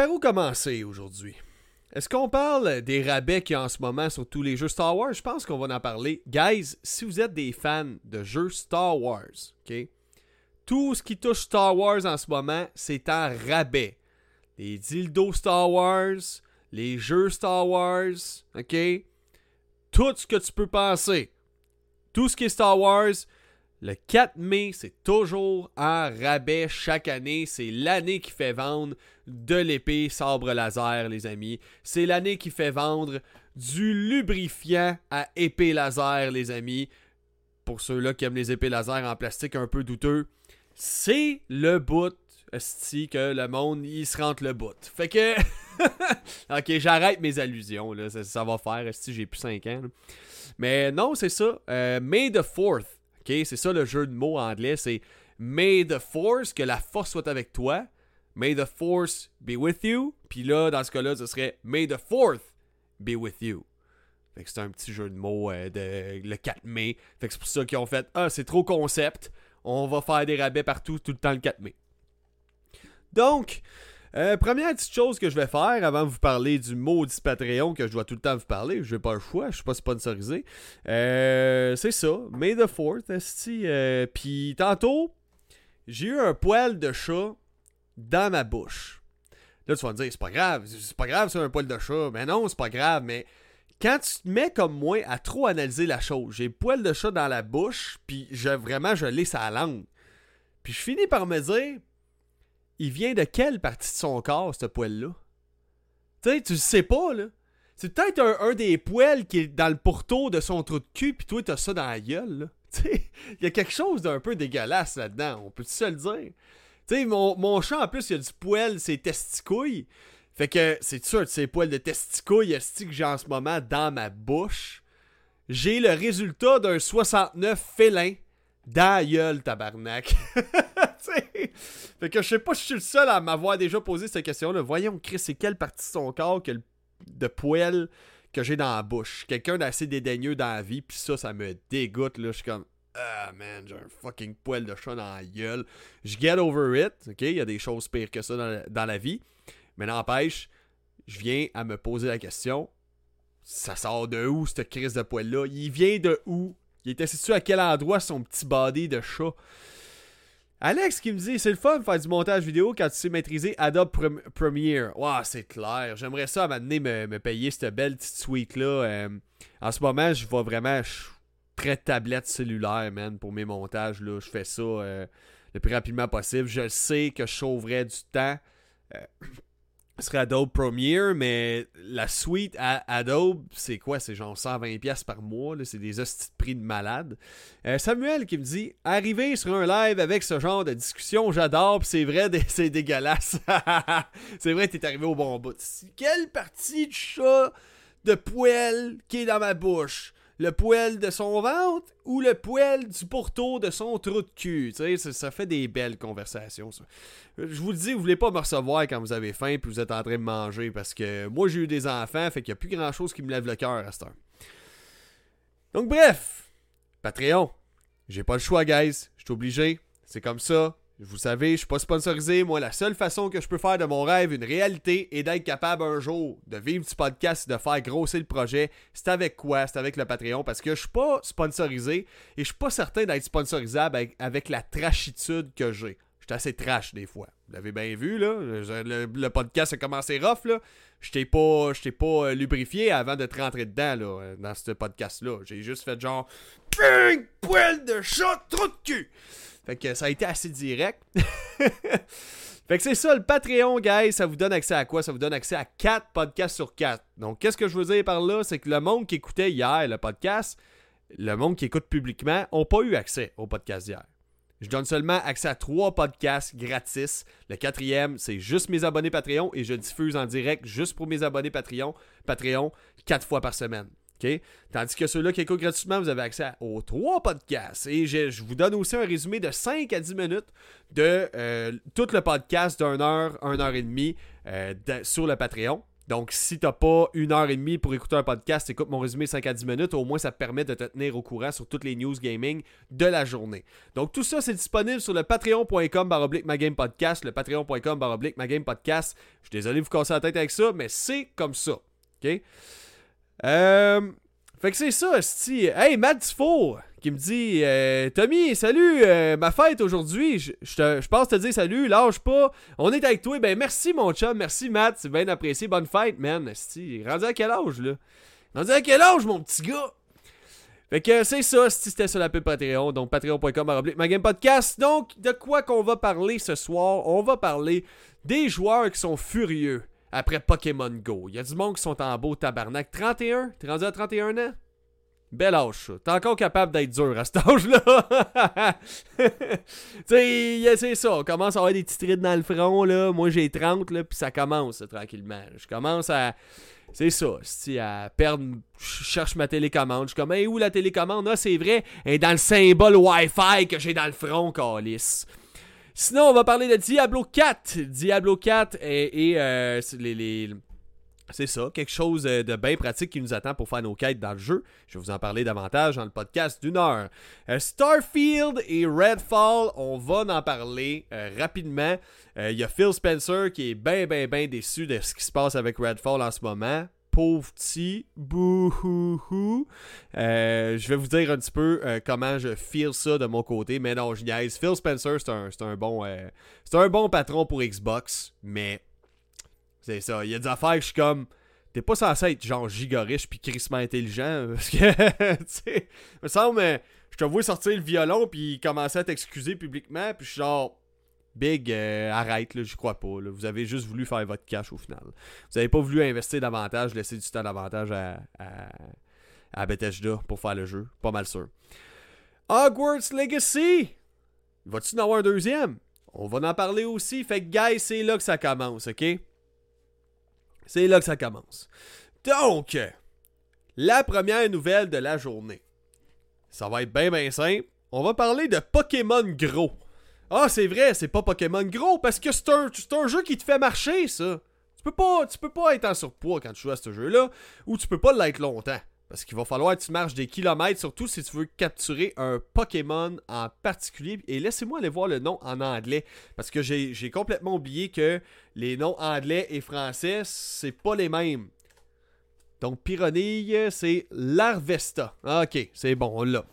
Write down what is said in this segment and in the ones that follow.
par où commencer aujourd'hui? Est-ce qu'on parle des rabais qu'il y en ce moment sur tous les jeux Star Wars? Je pense qu'on va en parler. Guys, si vous êtes des fans de jeux Star Wars, ok? Tout ce qui touche Star Wars en ce moment, c'est en rabais. Les dildos Star Wars, les jeux Star Wars, ok? Tout ce que tu peux penser. Tout ce qui est Star Wars, le 4 mai, c'est toujours en rabais chaque année. C'est l'année qui fait vendre de l'épée sabre laser, les amis. C'est l'année qui fait vendre du lubrifiant à épée laser, les amis. Pour ceux-là qui aiment les épées laser en plastique un peu douteux, c'est le bout esti que le monde il se rentre le bout. Fait que OK, j'arrête mes allusions là, ça, va faire esti j'ai plus 5 ans. Mais non, c'est ça. Euh, May the 4th. C'est ça le jeu de mots en anglais, c'est May the force que la force soit avec toi. May the force be with you. Puis là, dans ce cas-là, ce serait May the 4th be with you. Fait que c'est un petit jeu de mots euh, le 4 mai. Fait que c'est pour ça qu'ils ont fait Ah, c'est trop concept. On va faire des rabais partout tout le temps le 4 mai. Donc, euh, première petite chose que je vais faire avant de vous parler du maudit Patreon que je dois tout le temps vous parler, je n'ai pas le choix, je suis pas sponsorisé. Euh, c'est ça, May the 4th, euh, Puis tantôt, j'ai eu un poil de chat dans ma bouche. Là, tu vas me dire, c'est pas grave, c'est pas grave, c'est un poil de chat. Mais non, c'est pas grave, mais quand tu te mets comme moi à trop analyser la chose, j'ai le poil de chat dans la bouche, puis je, vraiment, je l'ai sa langue. Puis je finis par me dire, il vient de quelle partie de son corps, ce poil-là? Tu sais, tu sais pas, là. C'est peut-être un, des poils qui est dans le pourtour de son trou de cul, puis toi, t'as ça dans la gueule, là. Il y a quelque chose d'un peu dégueulasse là-dedans, on peut se le dire? Tu sais, mon, mon chat, en plus, il y a du poil, c'est testicouilles. Fait que c'est sûr, ces poils de testicouilles que j'ai en ce moment dans ma bouche. J'ai le résultat d'un 69 félin dans gueule, tabarnak. fait que je sais pas si je suis le seul à m'avoir déjà posé cette question-là. Voyons, Chris, c'est quelle partie de son corps que de poils que j'ai dans la bouche? Quelqu'un d'assez dédaigneux dans la vie, puis ça, ça me dégoûte, là. Je suis comme, ah man, j'ai un fucking poil de chat dans la gueule. Je get over it, ok? Il y a des choses pires que ça dans la vie. Mais n'empêche, je viens à me poser la question ça sort de où cette crise de poil-là Il vient de où? Il était situé à quel endroit son petit body de chat? Alex qui me dit c'est le fun de faire du montage vidéo quand tu sais maîtriser Adobe Premiere. Waouh, c'est clair. J'aimerais ça m'amener me, me payer cette belle petite suite là. Euh, en ce moment, je vois vraiment très tablette cellulaire, man, pour mes montages. Je fais ça euh, le plus rapidement possible. Je sais que je sauverais du temps. Euh, serait Adobe Premiere, mais la suite à Adobe, c'est quoi? C'est genre 120$ par mois, c'est des hosties de prix de malade. Euh, Samuel qui me dit Arriver sur un live avec ce genre de discussion, j'adore, c'est vrai, c'est dégueulasse. c'est vrai, t'es arrivé au bon bout. Quelle partie de chat de poêle qui est dans ma bouche? Le poêle de son ventre ou le poêle du pourtour de son trou de cul. Ça, ça fait des belles conversations. Je vous le dis, vous voulez pas me recevoir quand vous avez faim et vous êtes en train de manger parce que moi j'ai eu des enfants, fait qu'il n'y a plus grand chose qui me lève le cœur à cette heure. Donc bref, Patreon. J'ai pas le choix, guys. Je suis obligé. C'est comme ça. Vous savez, je suis pas sponsorisé. Moi, la seule façon que je peux faire de mon rêve une réalité est d'être capable un jour de vivre du podcast, de faire grossir le projet. C'est avec quoi? C'est avec le Patreon parce que je suis pas sponsorisé et je suis pas certain d'être sponsorisable avec, la trashitude que j'ai. Je suis assez trash des fois. Vous l'avez bien vu, là. Le, podcast a commencé rough, là. Je t'ai pas, pas euh, lubrifié avant de te rentrer dedans, là, dans ce podcast-là. J'ai juste fait genre. Poil de chat, trou de cul! Fait que ça a été assez direct. fait que c'est ça, le Patreon, guys, ça vous donne accès à quoi? Ça vous donne accès à 4 podcasts sur 4. Donc, qu'est-ce que je veux dire par là? C'est que le monde qui écoutait hier le podcast, le monde qui écoute publiquement, n'a pas eu accès au podcast d'hier. Je donne seulement accès à 3 podcasts gratis. Le quatrième, c'est juste mes abonnés Patreon et je diffuse en direct juste pour mes abonnés Patreon, Patreon 4 fois par semaine. Tandis que ceux-là qui écoutent gratuitement, vous avez accès aux trois podcasts. Et je, vous donne aussi un résumé de 5 à 10 minutes de euh, tout le podcast d'une heure, une heure et demie euh, sur le Patreon. Donc, si t'as pas une heure et demie pour écouter un podcast, écoute mon résumé 5 à 10 minutes, au moins ça te permet de te tenir au courant sur toutes les news gaming de la journée. Donc, tout ça, c'est disponible sur le patreon.com baroblique podcast, le patreon.com baroblique podcast. Je suis désolé de vous casser la tête avec ça, mais c'est comme ça. OK? Euh, fait que c'est ça, sti. Hey, Matt Dufour qui me dit euh, Tommy, salut, euh, ma fête aujourd'hui. Je, pense te dire salut, lâche pas. On est avec toi. Ben merci, mon chum. Merci, Matt. C'est bien apprécié. Bonne fête, man. Sti. Rendu à quel âge, là? Rendu à quel âge, mon petit gars? Fait que c'est ça, c'était sur la pub Patreon, donc patreon.com ma game podcast. Donc, de quoi qu'on va parler ce soir? On va parler des joueurs qui sont furieux après Pokémon Go. Il y a du monde qui sont en beau tabarnak. 31 T'es rendu à 31 ans? Bel âge. T'es encore capable d'être dur à cet âge-là. tu c'est ça. On commence à avoir des petites rides dans le front, là. Moi, j'ai 30, là, puis ça commence, tranquillement. Je commence à... C'est ça, à perdre... Je cherche ma télécommande. Je suis comme, hey, où la télécommande? Ah, c'est vrai, elle est dans le symbole Wi-Fi que j'ai dans le front, Calis. Sinon, on va parler de Diablo 4. Diablo 4 et, euh, c'est ça, quelque chose de bien pratique qui nous attend pour faire nos quêtes dans le jeu. Je vais vous en parler davantage dans le podcast d'une heure. Euh, Starfield et Redfall, on va en parler euh, rapidement. Il y a Phil Spencer qui est bien, bien, bien déçu de ce qui se passe avec Redfall en ce moment pauvre petit, bouhouhou. Euh, je vais vous dire un petit peu euh, comment je feel ça de mon côté, mais non, je niaise. Phil Spencer, c'est un, bon, euh, c'est un bon patron pour Xbox, mais c'est ça. Il y a des affaires que je suis comme, t'es pas censé être genre giga riche puis crissement intelligent, parce que, tu sais, me semble, je te sortir le violon puis commencer à t'excuser publiquement, puis je suis genre Big, euh, arrête, là, crois pas. Vous avez juste voulu faire votre cash au final. Vous avez pas voulu investir davantage, laisser du temps davantage à, à, Bethesda pour faire le jeu. Pas mal sûr. Hogwarts Legacy! Va-tu en avoir un deuxième? On va en parler aussi. Fait que, guys, c'est là que ça commence, ok? C'est là que ça commence. Donc, la première nouvelle de la journée. Ça va être bien, bien simple. On va parler de Pokémon Gros. Ah, c'est vrai, c'est pas Pokémon Gros parce que c'est un, jeu qui te fait marcher, ça. Tu peux pas, tu peux pas être en surpoids quand tu joues à ce jeu-là, ou tu peux pas l'être longtemps. Parce qu'il va falloir que tu marches des kilomètres, surtout si tu veux capturer un Pokémon en particulier. Et laissez-moi aller voir le nom en anglais. Parce que j'ai complètement oublié que les noms anglais et français, c'est pas les mêmes. Donc, Pyronille, c'est Larvesta. Ok, c'est bon, on.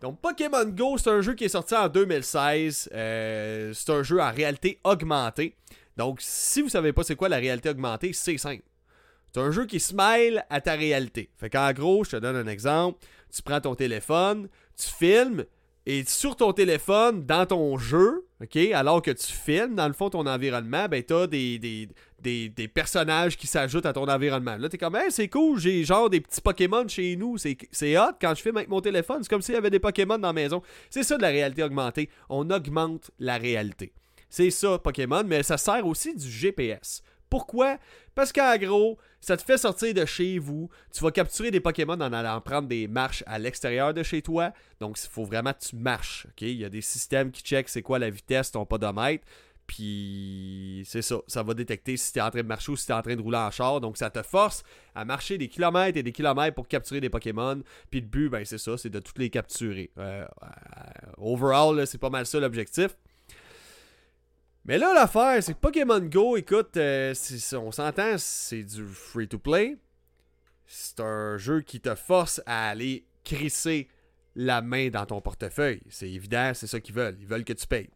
Donc Pokémon Go, c'est un jeu qui est sorti en 2016. Euh, c'est un jeu en réalité augmentée. Donc si vous savez pas c'est quoi la réalité augmentée, c'est simple. C'est un jeu qui smile à ta réalité. Fait qu'en gros, je te donne un exemple. Tu prends ton téléphone, tu filmes, et sur ton téléphone, dans ton jeu, ok, alors que tu filmes, dans le fond, ton environnement, ben t'as des, des, personnages qui s'ajoutent à ton environnement. Là, t'es comme, hey, c'est cool, j'ai genre des petits Pokémon chez nous. C'est hot quand je filme avec mon téléphone. C'est comme s'il y avait des Pokémon dans la maison. C'est ça de la réalité augmentée. On augmente la réalité. C'est ça, Pokémon, mais ça sert aussi du GPS. Pourquoi? Parce qu'en gros, ça te fait sortir de chez vous. Tu vas capturer des Pokémon en allant prendre des marches à l'extérieur de chez toi. Donc, il faut vraiment que tu marches. Il y a des systèmes qui checkent c'est quoi la vitesse, ton podomètre. Puis c'est ça, ça va détecter si tu es en train de marcher ou si tu es en train de rouler en char. Donc ça te force à marcher des kilomètres et des kilomètres pour capturer des Pokémon. Puis le but, ben c'est ça, c'est de toutes les capturer. Euh, euh, overall, c'est pas mal ça l'objectif. Mais là, l'affaire, c'est que Pokémon Go, écoute, euh, on s'entend, c'est du free-to-play. C'est un jeu qui te force à aller crisser la main dans ton portefeuille. C'est évident, c'est ça qu'ils veulent. Ils veulent que tu payes.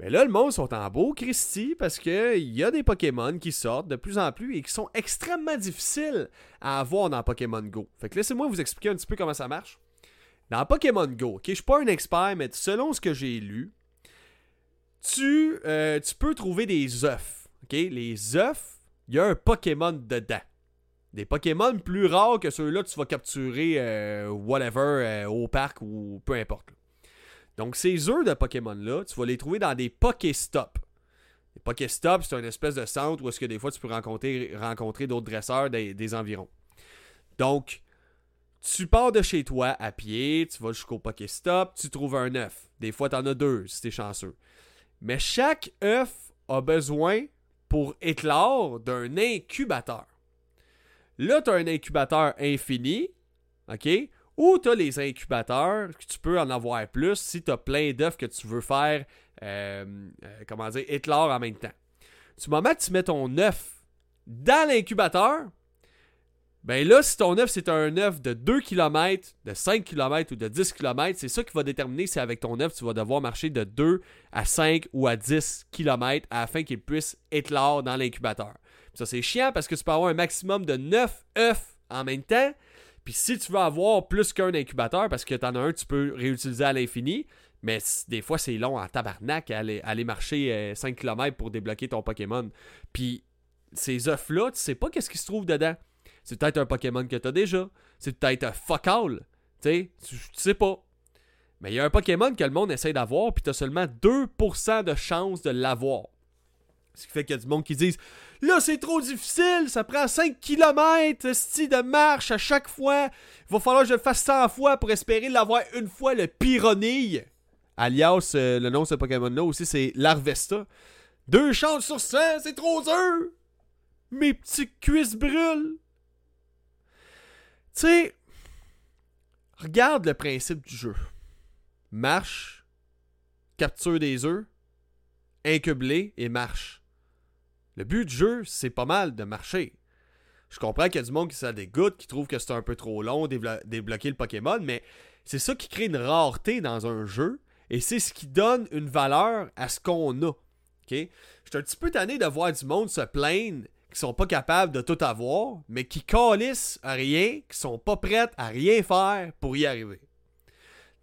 Mais là, le monde sont en beau Christy parce qu'il y a des Pokémon qui sortent de plus en plus et qui sont extrêmement difficiles à avoir dans Pokémon Go. Fait que laissez-moi vous expliquer un petit peu comment ça marche. Dans Pokémon Go, ok, je suis pas un expert, mais selon ce que j'ai lu, tu, euh, tu peux trouver des œufs. ok? Les œufs, il y a un Pokémon dedans. Des Pokémon plus rares que ceux-là que tu vas capturer, euh, whatever, euh, au parc ou peu importe. Donc, ces œufs de Pokémon-là, tu vas les trouver dans des Pokéstops. Les Pokéstops, c'est une espèce de centre où est-ce que des fois tu peux rencontrer, rencontrer d'autres dresseurs des, environs. Donc, tu pars de chez toi à pied, tu vas jusqu'au Pokéstop, tu trouves un œuf. Des fois, tu en as deux si tu chanceux. Mais chaque œuf a besoin pour éclore d'un incubateur. Là, tu as un incubateur infini, OK? Ou tu as les incubateurs, que tu peux en avoir plus si tu as plein d'œufs que tu veux faire, euh, euh, comment dire, éclore en même temps. Du moment que tu mets ton œuf dans l'incubateur, ben là, si ton œuf c'est un œuf de 2 km, de 5 km ou de 10 km, c'est ça qui va déterminer si avec ton œuf tu vas devoir marcher de 2 à 5 ou à 10 km afin qu'il puisse éclore dans l'incubateur. Ça c'est chiant parce que tu peux avoir un maximum de 9 œufs en même temps. Puis si tu veux avoir plus qu'un incubateur, parce que tu en as un, tu peux réutiliser à l'infini, mais des fois, c'est long en tabarnak aller, aller marcher 5 euh, km pour débloquer ton Pokémon. Puis ces œufs-là, tu sais pas qu'est-ce qui se trouve dedans. C'est peut-être un Pokémon que tu as déjà. C'est peut-être un fuck all. Tu sais pas. Mais il y a un Pokémon que le monde essaie d'avoir, puis tu as seulement 2% de chance de l'avoir. Ce qui fait qu'il y a du monde qui disent Là, c'est trop difficile, ça prend 5 km de marche à chaque fois. Il va falloir que je le fasse 100 fois pour espérer l'avoir une fois le Pyronille. Alias, euh, le nom de ce Pokémon-là aussi, c'est Larvesta. Deux chances sur 100, c'est trop dur! Mes petits cuisses brûlent! Tu sais, regarde le principe du jeu. Marche, capture des œufs, incubler et marche. Le but du jeu, c'est pas mal de marcher. Je comprends qu'il y a du monde qui ça dégoûte, qui trouve que c'est un peu trop long débloquer le Pokémon, mais c'est ça qui crée une rareté dans un jeu et c'est ce qui donne une valeur à ce qu'on a. Je suis un petit peu tanné de voir du monde se plaindre qui sont pas capables de tout avoir, mais qui calissent à rien, qui sont pas prêtes à rien faire pour y arriver.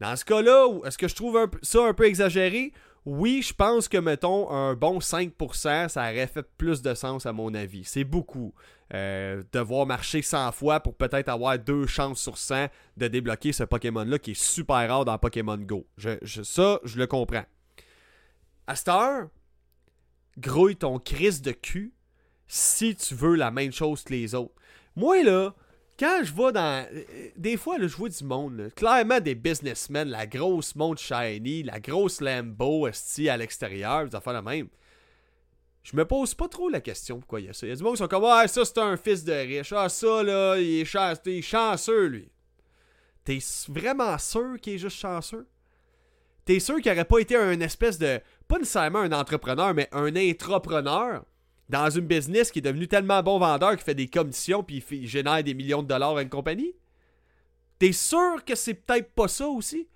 Dans ce cas-là, est-ce que je trouve ça un peu exagéré? Oui, je pense que, mettons, un bon 5%, ça aurait fait plus de sens à mon avis. C'est beaucoup. Euh, devoir marcher 100 fois pour peut-être avoir deux chances sur 100 de débloquer ce Pokémon-là qui est super rare dans Pokémon Go. ça, je le comprends. À cette heure, grouille ton crise de cul si tu veux la même chose que les autres. Moi, là, quand je vais dans. Des fois, là, je vois du monde. Clairement, des businessmen, la grosse montre shiny, la grosse Lambo esti à l'extérieur, ça fait la même. Je me pose pas trop la question pourquoi il y a ça. Il y a du monde qui sont comme Ah, ça c'est un fils de riche. Ah, ça là, il est, chanceux, lui. T'es vraiment sûr qu'il est juste chanceux? T'es sûr qu'il aurait pas été un espèce de. Pas nécessairement un entrepreneur, mais un intrapreneur? Dans une business qui est devenu tellement bon vendeur qu'il fait des commissions puis il, génère des millions de dollars à une compagnie? T'es sûr que c'est peut-être pas ça aussi?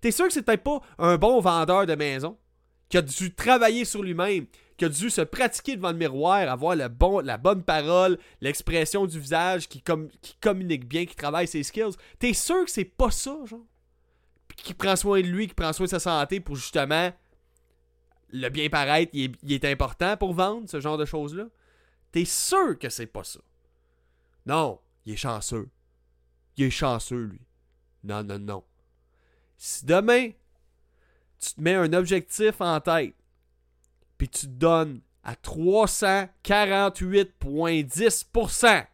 T'es sûr que c'est peut-être pas un bon vendeur de maison qui a dû travailler sur lui-même, qui a dû se pratiquer devant le miroir, avoir la bonne parole, l'expression du visage, qui, qui communique bien, qui travaille ses skills? T'es sûr que c'est pas ça, genre? Qui prend soin de lui, qui prend soin de sa santé pour justement le bien paraître, il est, important pour vendre ce genre de choses-là? T'es sûr que c'est pas ça? Non, il est chanceux. Il est chanceux, lui. Non, non, non. Si demain, tu te mets un objectif en tête, puis tu te donnes à 348,10%,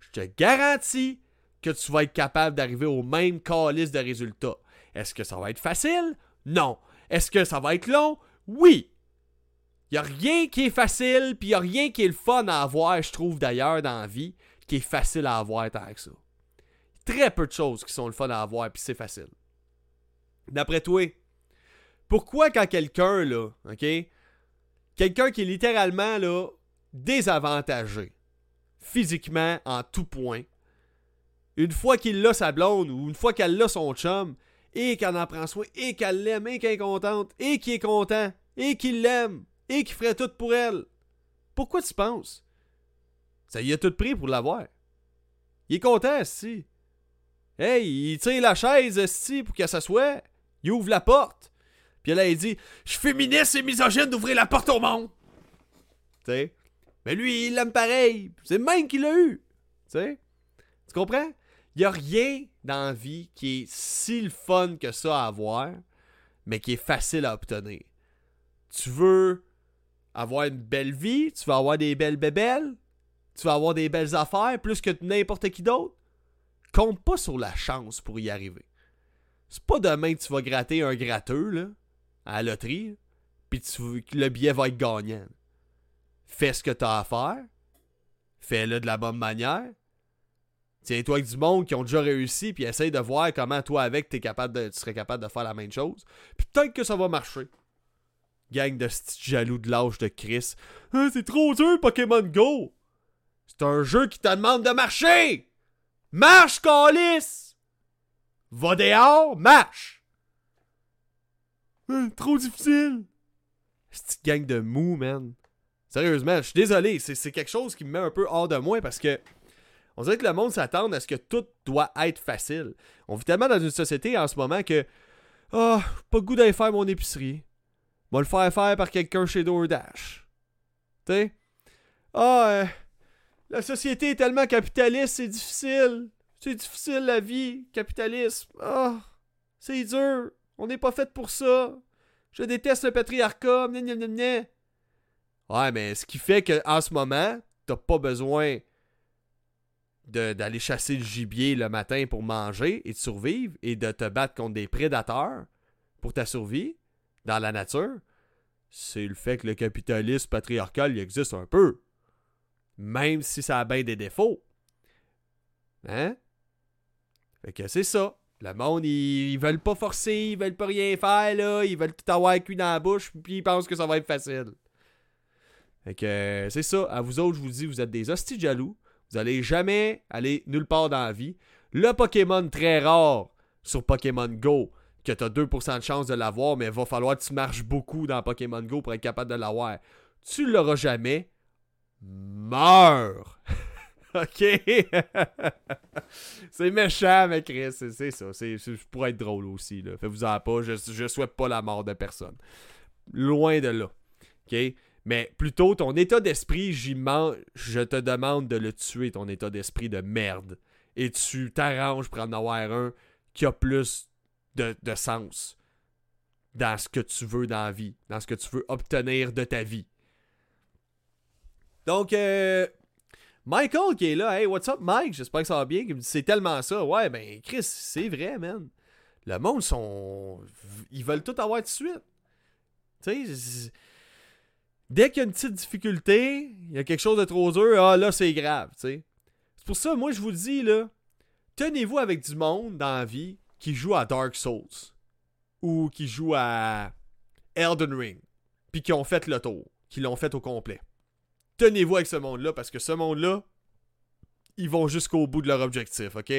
je te garantis que tu vas être capable d'arriver au même calice de résultats. Est-ce que ça va être facile? Non. Est-ce que ça va être long? Oui. Il n'y a rien qui est facile, puis il a rien qui est le fun à avoir, je trouve d'ailleurs, dans la vie, qui est facile à avoir tant que ça. Très peu de choses qui sont le fun à avoir, puis c'est facile. D'après toi, pourquoi quand quelqu'un, là, OK, quelqu'un qui est littéralement, là, désavantagé, physiquement, en tout point, une fois qu'il a sa blonde ou une fois qu'elle a son chum, et qu'elle en prend soin, et qu'elle l'aime, et qu'elle est contente, et qu'il est content, et qu'il l'aime, et qu'il ferait tout pour elle. Pourquoi tu penses? Ça y a tout pris pour l'avoir. Il est content, si. Hey, il tire la chaise, si, pour qu'elle s'assoie. Il ouvre la porte. Puis là, il dit Je suis féministe et misogyne d'ouvrir la porte au monde. Tu? Mais lui, il l'aime pareil. C'est même qu'il l'a eu. Tu comprends? Il n'y a rien dans la vie qui est si le fun que ça à avoir, mais qui est facile à obtenir. Tu veux avoir une belle vie, tu vas avoir des belles bébelles, tu vas avoir des belles affaires plus que n'importe qui d'autre. Compte pas sur la chance pour y arriver. C'est pas demain que tu vas gratter un gratteux là, à la loterie, puis le billet va être gagnant. fais ce que tu as à faire, fais-le de la bonne manière. Tiens-toi avec du monde qui ont déjà réussi, puis essaye de voir comment toi avec es capable de, tu serais capable de faire la même chose. Puis peut-être que ça va marcher. Gang de jaloux de l'âge de Chris. Ah, c'est trop dur Pokémon Go! C'est un jeu qui te demande de marcher! Marche, Calis! Va dehors, marche! Ah, trop difficile! C'est gang de mou, man. Sérieusement, je suis désolé, c'est quelque chose qui me met un peu hors de moi parce que on dirait que le monde s'attend à ce que tout doit être facile. On vit tellement dans une société en ce moment que Ah, oh, pas le goût d'aller faire mon épicerie. Va le faire faire par quelqu'un chez DoorDash. Tu sais? Ah, oh, la société est tellement capitaliste, c'est difficile. C'est difficile la vie, capitalisme. Ah, c'est dur. On n'est pas fait pour ça. Je déteste le patriarcat. Ouais, mais ce qui fait qu'en ce moment, t'as pas besoin d'aller chasser le gibier le matin pour manger et de survivre et de te battre contre des prédateurs pour ta survie dans la nature, c'est le fait que le capitalisme patriarcal il existe un peu. Même si ça a bien des défauts. Hein? Fait que c'est ça. Le monde, ils, veulent pas forcer, ils veulent pas rien faire, là. Ils veulent tout avoir cuit dans la bouche, puis ils pensent que ça va être facile. Fait que c'est ça. À vous autres, je vous dis, vous êtes des hosties jaloux. Vous allez jamais aller nulle part dans la vie. Le Pokémon très rare sur Pokémon Go, que tu as 2% de chance de l'avoir, mais il va falloir que tu marches beaucoup dans Pokémon Go pour être capable de l'avoir. Tu l'auras jamais. Meurs! ok? c'est méchant, mais Chris, c'est ça. C'est pour être drôle aussi. Faites-vous en pas. Je, je souhaite pas la mort de personne. Loin de là. OK? Mais plutôt, ton état d'esprit, je te demande de le tuer, ton état d'esprit de merde. Et tu t'arranges pour en avoir un qui a plus de, sens dans ce que tu veux dans la vie, dans ce que tu veux obtenir de ta vie. Donc, euh, Michael qui est là, hey, what's up, Mike? J'espère que ça va bien. C'est tellement ça. Ouais, ben, Chris, c'est vrai, man. Le monde sont. Ils veulent tout avoir de suite. Tu sais, Dès qu'il y a une petite difficulté, il y a quelque chose de trop dur, ah là, c'est grave, tu sais. C'est pour ça, moi, je vous dis, là, tenez-vous avec du monde dans la vie qui joue à Dark Souls ou qui joue à Elden Ring, puis qui ont fait le tour, qui l'ont fait au complet. Tenez-vous avec ce monde-là, parce que ce monde-là, ils vont jusqu'au bout de leur objectif, ok?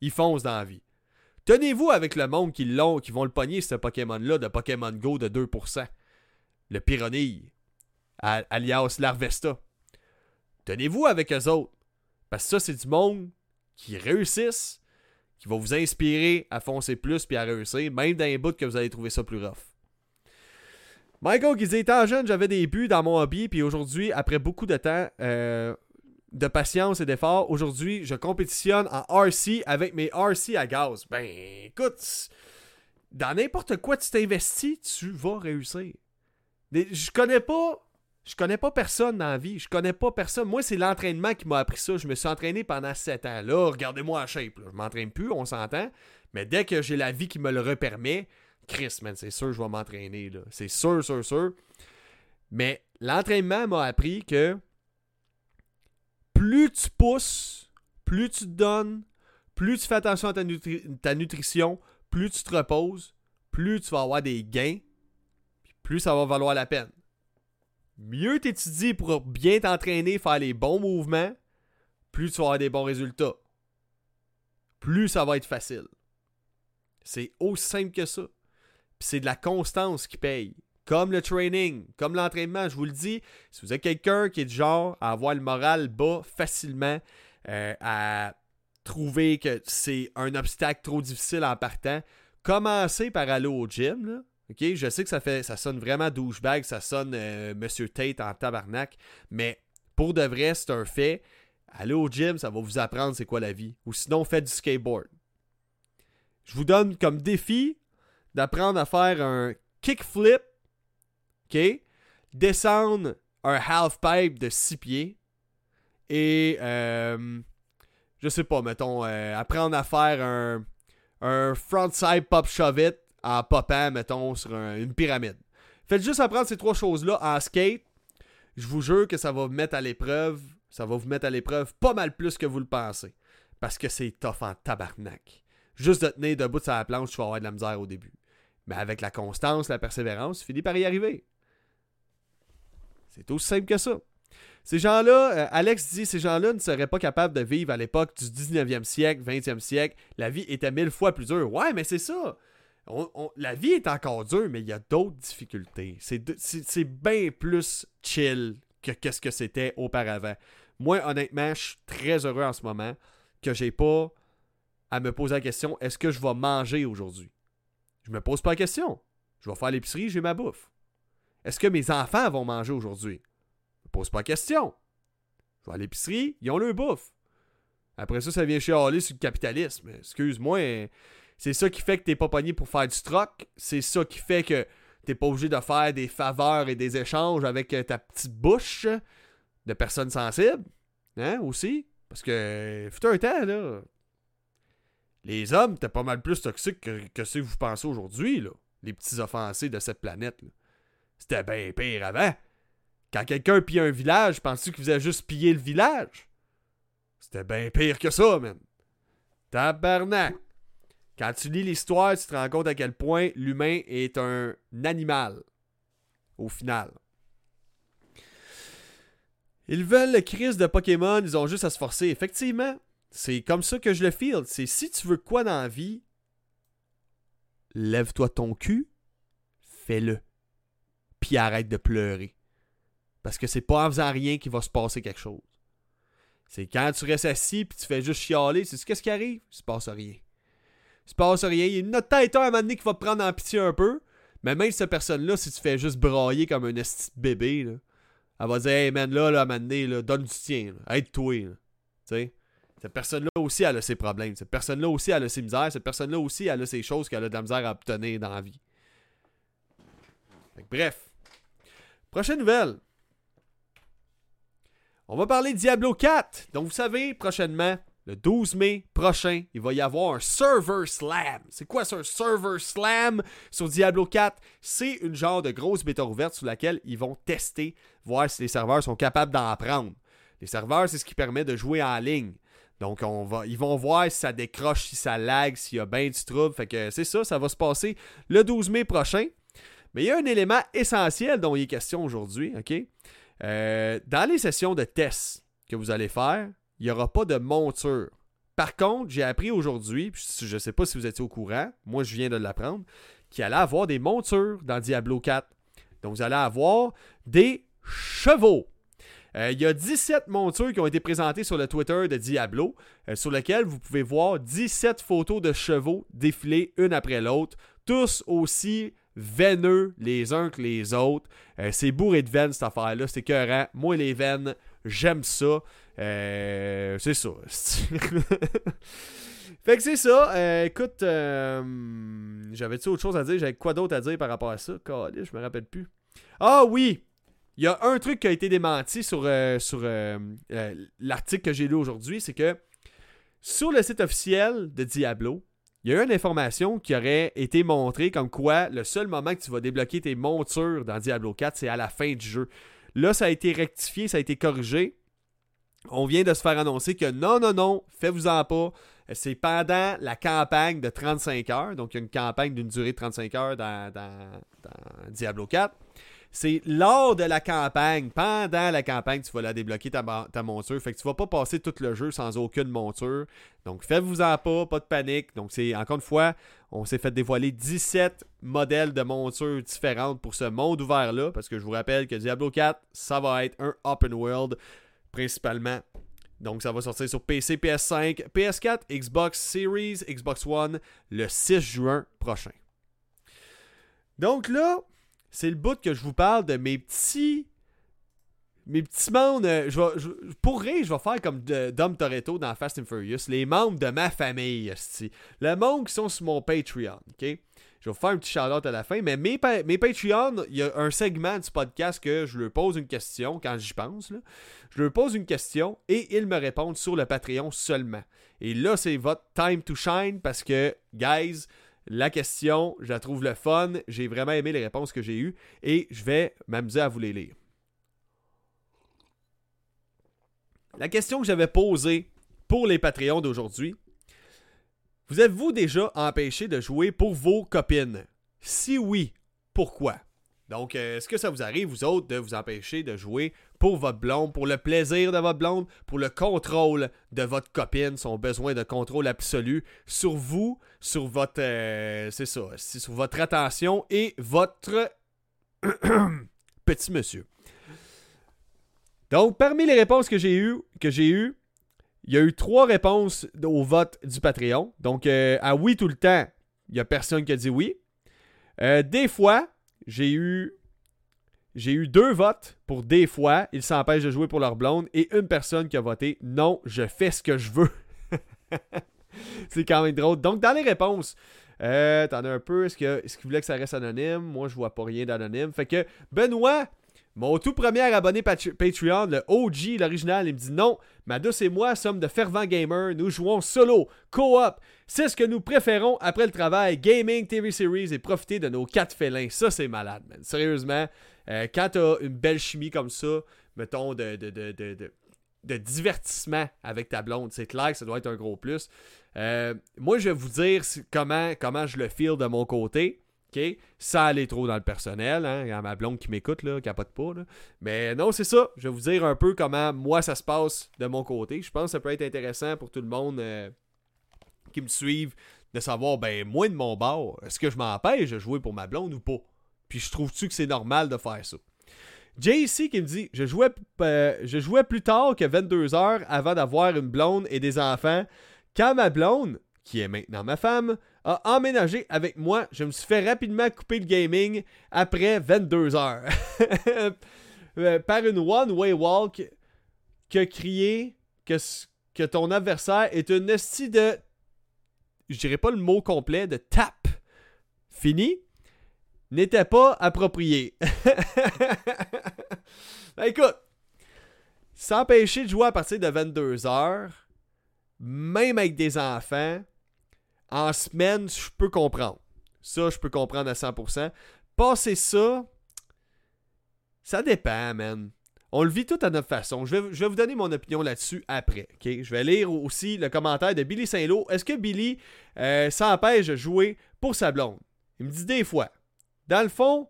Ils foncent dans la vie. Tenez-vous avec le monde qui l'ont, qui vont le pogner, ce Pokémon-là, de Pokémon Go de 2%. Le Pyronille alias Larvesta. Tenez-vous avec eux autres. Parce que ça, c'est du monde qui réussissent, qui va vous inspirer à foncer plus puis à réussir, même dans les bouts que vous allez trouver ça plus rough. Michael qui disait Étant jeune, j'avais des buts dans mon hobby, puis aujourd'hui, après beaucoup de temps, euh, de patience et d'effort, aujourd'hui, je compétitionne en RC avec mes RC à gaz. Ben, écoute, dans n'importe quoi tu t'investis, tu vas réussir. Je connais pas je connais pas personne dans la vie. Je connais pas personne. Moi, c'est l'entraînement qui m'a appris ça. Je me suis entraîné pendant 7 ans. Là, regardez-moi la shape. Je m'entraîne plus, on s'entend. Mais dès que j'ai la vie qui me le permet, Chris, man, c'est sûr je vais m'entraîner. C'est sûr, sûr, sûr. Mais l'entraînement m'a appris que plus tu pousses, plus tu te donnes, plus tu fais attention à ta, ta nutrition, plus tu te reposes, plus tu vas avoir des gains, plus ça va valoir la peine mieux t'étudies pour bien t'entraîner, faire les bons mouvements, plus tu vas avoir des bons résultats. Plus ça va être facile. C'est aussi simple que ça. C'est de la constance qui paye. Comme le training, comme l'entraînement, je vous le dis, si vous êtes quelqu'un qui est du genre à avoir le moral bas facilement, euh, à trouver que c'est un obstacle trop difficile en partant, commencez par aller au gym. OK, je sais que ça fait ça sonne vraiment douchebag, ça sonne euh, Monsieur Tate en tabarnak, mais pour de vrai, c'est un fait. Allez au gym, ça va vous apprendre c'est quoi la vie. Ou sinon, faites du skateboard. Je vous donne comme défi d'apprendre à faire un kickflip, OK? Descendre un half-pipe de 6 pieds. Et, euh, je sais pas, mettons, euh, apprendre à faire un, un frontside pop shove it en popant, mettons, sur une pyramide. Faites juste apprendre ces trois choses-là en skate. je vous jure que ça va vous mettre à l'épreuve. Ça va vous mettre à l'épreuve pas mal plus que vous le pensez. Parce que c'est tough en tabarnak. Juste de tenir debout sur la planche, tu vas avoir de la misère au début. Mais avec la constance, la persévérance, tu finis par y arriver. C'est aussi simple que ça. Ces gens-là, euh, Alex dit, ces gens-là ne seraient pas capables de vivre à l'époque du 19e siècle, 20e siècle. La vie était mille fois plus dure. Ouais, mais c'est ça. La vie est encore dure, mais il y a d'autres difficultés. C'est bien plus chill que qu'est-ce que c'était auparavant. Moi, honnêtement, je suis très heureux en ce moment que j'ai pas à me poser la question est-ce que je vais manger aujourd'hui? Je me pose pas la question. Je vais faire l'épicerie, j'ai ma bouffe. Est-ce que mes enfants vont manger aujourd'hui? Je me pose pas la question. Je vais à l'épicerie, ils ont le bouffe. Après ça, ça vient chialer sur le capitalisme. Excuse-moi, c'est ça qui fait que t'es pas pogné pour faire du troc. C'est ça qui fait que t'es pas obligé de faire des faveurs et des échanges avec euh, ta petite bouche de personnes sensibles. Hein, aussi. Parce que, fut un temps, là, les hommes étaient pas mal plus toxiques que, ce que vous pensez aujourd'hui, là. Les petits offensés de cette planète, C'était bien pire avant. Quand quelqu'un pille un village, penses-tu qu'il faisait juste piller le village? C'était bien pire que ça, man. Tabarnak. Quand tu lis l'histoire, tu te rends compte à quel point l'humain est un animal. Au final. Ils veulent le crise de Pokémon, ils ont juste à se forcer. Effectivement, c'est comme ça que je le feel. C'est si tu veux quoi dans la vie, lève-toi ton cul, fais-le. Puis arrête de pleurer. Parce que c'est pas en faisant rien qu'il va se passer quelque chose. C'est quand tu restes assis puis tu fais juste chialer, c'est qu'est-ce qui arrive? Il se passe rien. Se passe rien. Il y a une autre tête à un qui va te prendre en pitié un peu. Mais même cette personne-là, si tu fais juste brailler comme un esti bébé, elle va dire Hey man, là, là, à donne du tien, aide-toi. Cette personne-là aussi, elle a ses problèmes. Cette personne-là aussi, elle a ses misères. Cette personne-là aussi, elle a ses choses qu'elle a de la misère à obtenir dans la vie. bref. Prochaine nouvelle. On va parler de Diablo 4. Donc, vous savez, prochainement, le 12 mai prochain, il va y avoir un server slam. C'est quoi ça, server slam sur Diablo 4? C'est une genre de grosse bêta ouverte sur laquelle ils vont tester, voir si les serveurs sont capables d'en prendre. Les serveurs, c'est ce qui permet de jouer en ligne. Donc, on va, ils vont voir si ça décroche, si ça lag, s'il y a bien du trouble. Fait que c'est ça, ça va se passer le 12 mai prochain. Mais il y a un élément essentiel dont il est question aujourd'hui, OK? Euh, dans les sessions de tests que vous allez faire, il n'y aura pas de monture. Par contre, j'ai appris aujourd'hui, je ne sais pas si vous étiez au courant, moi je viens de l'apprendre, qu'il allait avoir des montures dans Diablo 4. Donc vous allez avoir des chevaux. Euh, il y a 17 montures qui ont été présentées sur le Twitter de Diablo, euh, sur lequel vous pouvez voir 17 photos de chevaux défiler une après l'autre, tous aussi veineux les uns que les autres. Euh, c'est bourré de veines cette affaire-là, c'est écœurant. Moi, les veines, j'aime ça. Euh, c'est ça. fait que c'est ça. Euh, écoute, euh, j'avais-tu autre chose à dire? J'avais quoi d'autre à dire par rapport à ça? je me rappelle plus. Ah oui! Il y a un truc qui a été démenti sur, sur l'article que j'ai lu aujourd'hui, c'est que sur le site officiel de Diablo, il y a une information qui aurait été montrée comme quoi le seul moment que tu vas débloquer tes montures dans Diablo 4, c'est à la fin du jeu. Là, ça a été rectifié, ça a été corrigé on vient de se faire annoncer que non, non, non, faites-vous-en pas. C'est pendant la campagne de 35 heures. Donc, une campagne d'une durée de 35 heures dans, Diablo 4. C'est lors de la campagne, pendant la campagne, tu vas la débloquer ta, ta monture. Fait que tu vas pas passer tout le jeu sans aucune monture. Donc, faites-vous-en pas, pas de panique. Donc, c'est encore une fois, on s'est fait dévoiler 17 modèles de montures différentes pour ce monde ouvert-là. Parce que je vous rappelle que Diablo 4, ça va être un open world principalement. Donc ça va sortir sur PC, PS5, PS4, Xbox Series, Xbox One le 6 juin prochain. Donc là, c'est le bout que je vous parle de mes petits mes petits membres, euh, je, pour je vais faire comme Dom Toretto dans Fast and Furious, les membres de ma famille, les membres qui sont sur mon Patreon, ok? Je vais vous faire un petit shout-out à la fin, mais mes, mes Patreons, il y a un segment du podcast que je leur pose une question quand j'y pense. Je leur pose une question et ils me répondent sur le Patreon seulement. Et là, c'est votre time to shine parce que, guys, la question, je la trouve le fun. J'ai vraiment aimé les réponses que j'ai eues et je vais m'amuser à vous les lire. La question que j'avais posée pour les Patreons d'aujourd'hui, vous êtes-vous déjà empêché de jouer pour vos copines? Si oui, pourquoi? Donc, euh, est-ce que ça vous arrive, vous autres, de vous empêcher de jouer pour votre blonde, pour le plaisir de votre blonde, pour le contrôle de votre copine, son besoin de contrôle absolu sur vous, sur votre, euh, sur votre attention et votre petit monsieur? Donc, parmi les réponses que j'ai eues, que il y a eu trois réponses au vote du Patreon. Donc, euh, à oui tout le temps, il n'y a personne qui a dit oui. des fois, j'ai eu j'ai eu deux votes pour des fois, ils s'empêchent de jouer pour leur blonde, et une personne qui a voté non, je fais ce que je veux. c'est quand même drôle. Donc, dans les réponses, euh, t'en un peu. Est-ce qu'il est voulait que ça reste anonyme? Moi, je vois pas rien d'anonyme. Fait que, Benoît, mon tout premier abonné Patreon, le OG, l'original, il me dit non, ma douce et moi sommes de fervents gamers, nous jouons solo, co-op. C'est ce que nous préférons après le travail, gaming, TV series et profiter de nos quatre félins. Ça, c'est malade, man. Sérieusement, euh, quand t'as une belle chimie comme ça, mettons, de, de, de, de, divertissement avec ta blonde, c'est clair que ça doit être un gros plus. Euh, moi, je vais vous dire comment, comment je le feel de mon côté. OK? Sans aller trop dans le personnel. Hein? Il y a ma blonde qui m'écoute, là, capote pas. Là. Mais non, c'est ça. Je vais vous dire un peu comment moi ça se passe de mon côté. Je pense que ça peut être intéressant pour tout le monde euh, qui me suive de savoir, ben, moi de mon bord, est-ce que je m'empêche de jouer pour ma blonde ou pas? Puis je trouve-tu que c'est normal de faire ça? JC qui me dit je jouais, euh, je jouais plus tard que 22h avant d'avoir une blonde et des enfants. Quand ma blonde, qui est maintenant ma femme, a emménagé avec moi. Je me suis fait rapidement couper le gaming après 22 heures. Euh, par une one-way walk qui a crié que, que ton adversaire est une esti de. Je dirais pas le mot complet, de tap. Fini n'était pas approprié. Ben, écoute, s'empêcher de jouer à partir de 22 heures, même avec des enfants, en semaine, je peux comprendre. Ça, je peux comprendre à 100%. Passer ça, ça dépend, man. On le vit tout à notre façon. Je vais, vous donner mon opinion là-dessus après. Je vais lire aussi le commentaire de Billy Saint-Lô. Est-ce que Billy euh, s'empêche de jouer pour sa blonde? Il me dit des fois. Dans le fond,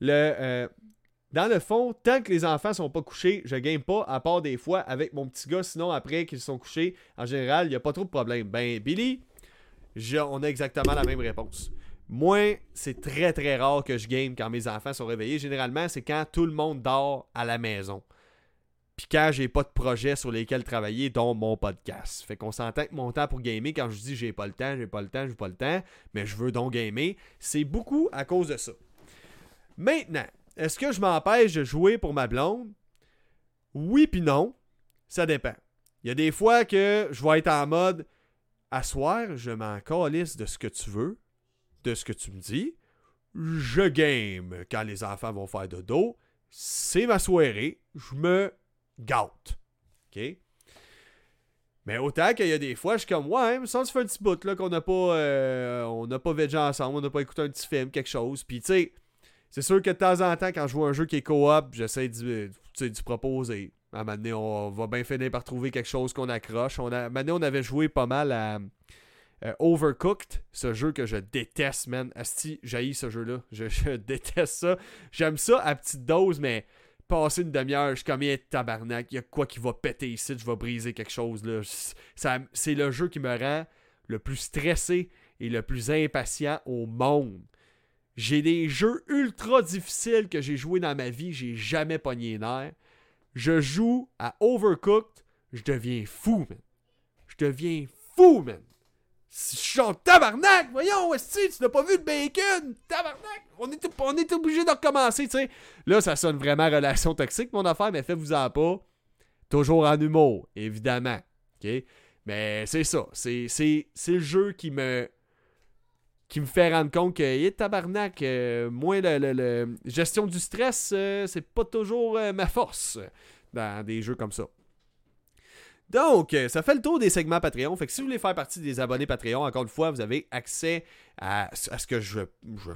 le, euh, dans le fond, tant que les enfants sont pas couchés, je game pas, à part des fois avec mon petit gars. Sinon, après qu'ils sont couchés, en général, il n'y a pas trop de problème. Ben, Billy, on a exactement la même réponse. Moi, c'est très très rare que je game quand mes enfants sont réveillés. Généralement, c'est quand tout le monde dort à la maison. Puis quand j'ai pas de projet sur lesquels travailler, dont mon podcast. Fait qu'on s'entend que mon temps pour gamer, quand je dis j'ai pas le temps, j'ai pas le temps, j'ai pas le temps, mais je veux donc gamer, c'est beaucoup à cause de ça. Maintenant, est-ce que je m'empêche de jouer pour ma blonde? Oui puis non. Ça dépend. Il y a des fois que je vais être en mode à soir, je m'en calisse de ce que tu veux, de ce que tu me dis. Je game quand les enfants vont faire de dos. C'est ma soirée. Je me gâte. OK? Mais autant qu'il y a des fois, je suis comme, ouais, mais ça, se fait un petit bout là, qu'on n'a pas, euh, pas végé ensemble, on n'a pas écouté un petit film, quelque chose. Puis, tu sais, c'est sûr que de temps en temps, quand je vois un jeu qui est coop, j'essaie de proposer. À un moment donné, on va bien finir par trouver quelque chose qu'on accroche. On à un on avait joué pas mal à euh, Overcooked, ce jeu que je déteste, man. Asti, j'haïs ce jeu-là. Je, déteste ça. J'aime ça à petite dose, mais passer une demi-heure, je suis comme, tabarnak, il y a quoi qui va péter ici, je vais briser quelque chose, là. C'est le jeu qui me rend le plus stressé et le plus impatient au monde. J'ai des jeux ultra difficiles que j'ai joué dans ma vie, j'ai jamais pogné nerf je joue à Overcooked, je deviens fou, man. Je deviens fou, man. Je suis en tabarnak, voyons, est tu n'as pas vu le bacon? Tabarnak! On est, on est obligé de recommencer, tu sais. Là, ça sonne vraiment relation toxique, mon affaire, mais faites-vous-en pas. Toujours en humour, évidemment. Mais c'est ça. C'est le jeu qui me qui me fait rendre compte que, hey, tabarnak, euh, moi, la gestion du stress, euh, c'est pas toujours euh, ma force dans des jeux comme ça. Donc, ça fait le tour des segments Patreon. Fait que si vous voulez faire partie des abonnés Patreon, encore une fois, vous avez accès à, ce que je,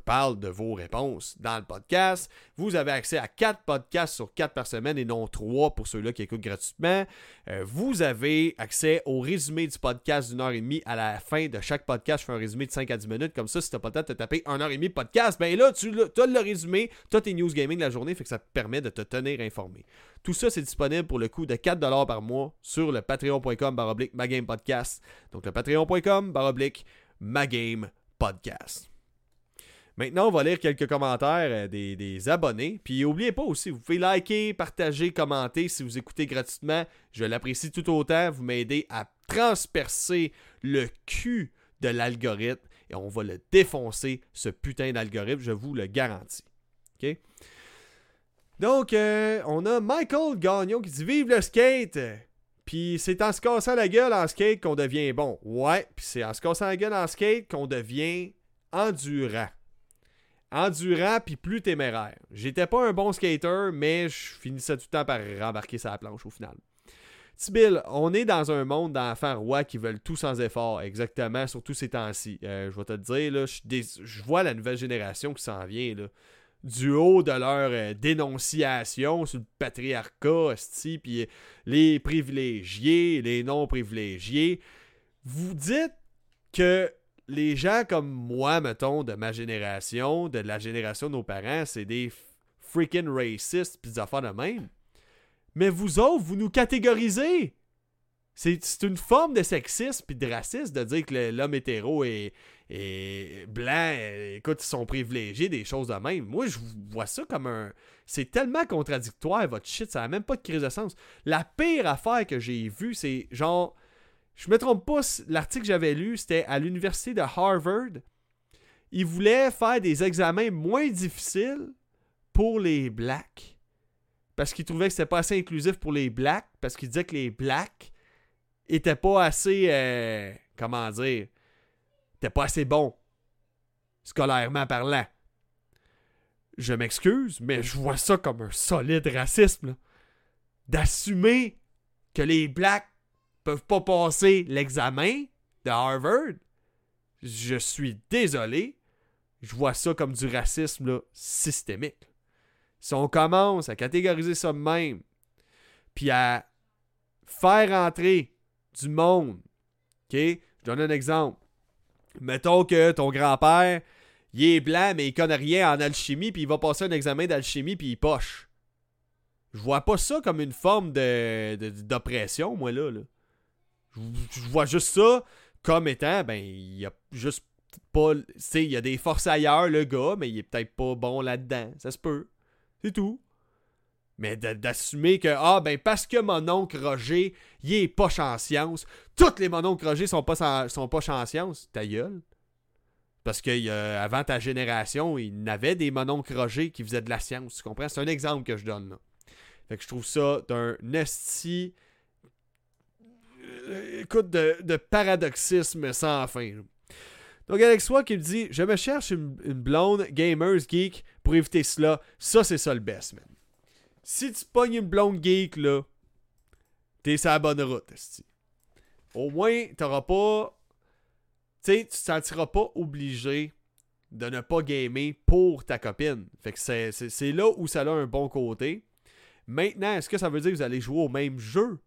parle de vos réponses dans le podcast. Vous avez accès à 4 podcasts sur 4 par semaine et non 3 pour ceux-là qui écoutent gratuitement. Euh, vous avez accès au résumé du podcast d'une heure et demie à la fin de chaque podcast. Je fais un résumé de 5 à 10 minutes. Comme ça, si tu pas le temps de taper 1 heure et demie de podcast, ben là, tu as le résumé, tu as tes news gaming de la journée, fait que ça te permet de te tenir informé. Tout ça, c'est disponible pour le coût de 4$ par mois sur le patreon.com baroblique. Donc le patreon.com baroblique magamepodcast podcast. Maintenant, on va lire quelques commentaires euh, des, abonnés. Puis n'oubliez pas aussi, vous pouvez liker, partager, commenter si vous écoutez gratuitement. Je l'apprécie tout autant. Vous m'aidez à transpercer le cul de l'algorithme et on va le défoncer, ce putain d'algorithme, je vous le garantis. OK? Donc, euh, on a Michael Gagnon qui dit Vive le skate! Puis c'est en se cassant la gueule en skate qu'on devient bon. Ouais, puis c'est en se cassant la gueule en skate qu'on devient endurant. Endurant puis plus téméraire. J'étais pas un bon skater, mais je finissais tout le temps par rembarquer sa planche au final. Tibil, on est dans un monde d'enfants rois qui veulent tout sans effort, exactement, surtout ces temps-ci. Euh, je vais te dire, là, je, vois la nouvelle génération qui s'en vient. Là du haut de leur euh, dénonciation sur le patriarcat, puis les privilégiés, les non privilégiés, vous dites que les gens comme moi, mettons, de ma génération, de la génération de nos parents, c'est des freaking racistes pis des affaires de même. Mais vous autres, vous nous catégorisez. C'est une forme de sexisme puis de racisme de dire que l'homme hétéro est, et blanc, écoute, ils sont privilégiés, des choses de même. Moi, je vois ça comme un. C'est tellement contradictoire, votre shit, ça n'a même pas de crise de sens. La pire affaire que j'ai vue, c'est genre. Je me trompe pas, l'article que j'avais lu, c'était à l'université de Harvard. Ils voulaient faire des examens moins difficiles pour les blacks. Parce qu'ils trouvaient que c'était pas assez inclusif pour les blacks. Parce qu'ils disaient que les blacks étaient pas assez. Euh, comment dire pas assez bon, scolairement parlant. Je m'excuse, mais je vois ça comme un solide racisme. D'assumer que les blacks peuvent pas passer l'examen de Harvard. Je suis désolé. Je vois ça comme du racisme systémique. Si on commence à catégoriser ça même, puis à faire entrer du monde, ok? Je donne un exemple. Mettons que ton grand-père, il est blanc, mais il connaît rien en alchimie, puis il va passer un examen d'alchimie, puis il poche. Je vois pas ça comme une forme de, d'oppression, moi, là. Je, vois juste ça comme étant, ben, il y a juste pas. Tu sais, il y a des forces ailleurs, le gars, mais il est peut-être pas bon là-dedans. Ça se peut. C'est tout. Mais d'assumer que, ah, ben, parce que mon oncle Roger, il est pas en sciences, tous les mononcles Roger sont pas, en sciences, ta gueule. Parce que avant ta génération, il y avait des mononcles Roger qui faisaient de la science, tu comprends? C'est un exemple que je donne, là. Fait que je trouve ça d'un esti. Euh, écoute, de, paradoxisme sans fin. Donc, Alex qui me dit Je me cherche une, une blonde gamers geek pour éviter cela. Ça, c'est ça le best, man si tu pognes une blonde geek, là, t'es sur la bonne route, Au moins, t'auras pas. Tu sais, tu te sentiras pas obligé de ne pas gamer pour ta copine. Fait que c'est là où ça a un bon côté. Maintenant, est-ce que ça veut dire que vous allez jouer au même jeu?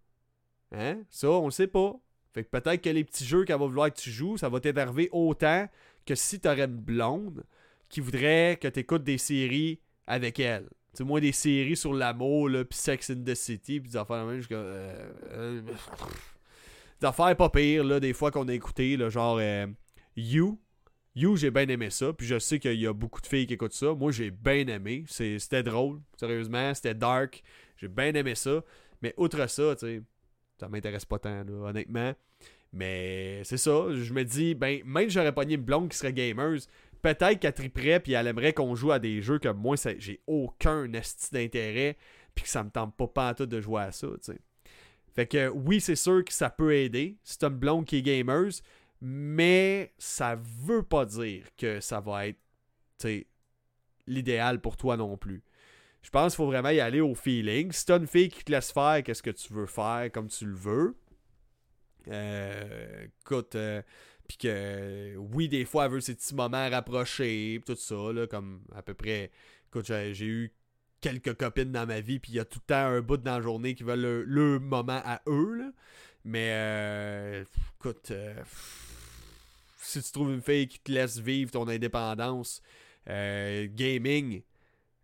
Hein? Ça, on le sait pas. Fait que peut-être que les petits jeux qu'elle va vouloir que tu joues, ça va t'énerver autant que si t'aurais une blonde qui voudrait que tu écoutes des séries avec elle. C'est moins des séries sur l'amour, là, puis Sex in the City, puis des affaires même, jusqu'à. Euh, euh, des affaires pas pires, là, des fois qu'on a écouté, là, genre euh, You. You, j'ai bien aimé ça, puis je sais qu'il y a beaucoup de filles qui écoutent ça. Moi, j'ai bien aimé. C'était drôle, sérieusement, c'était dark. J'ai bien aimé ça. Mais outre ça, tu sais, ça m'intéresse pas tant, honnêtement. Mais c'est ça, je me dis, ben, même si j'aurais pogné une blonde qui serait gamers, peut-être qu'elle triperait puis elle aimerait qu'on joue à des jeux que moi j'ai aucun esti d'intérêt puis que ça me tente pas pas tout de jouer à ça, tu sais. Fait que oui, c'est sûr que ça peut aider t'as une blonde qui est gamers, mais ça veut pas dire que ça va être l'idéal pour toi non plus. Je pense qu'il faut vraiment y aller au feeling. Si t'as une fille qui te laisse faire qu'est-ce que tu veux faire comme tu le veux, euh, écoute, euh, Puis que, oui, des fois, elle veut ses petits moments rapprochés, tout ça, comme à peu près. Écoute, j'ai eu quelques copines dans ma vie, puis il y a tout le temps un bout dans la journée qui veulent le, moment à eux. Mais, euh, écoute, euh, si tu trouves une fille qui te laisse vivre ton indépendance, euh, gaming,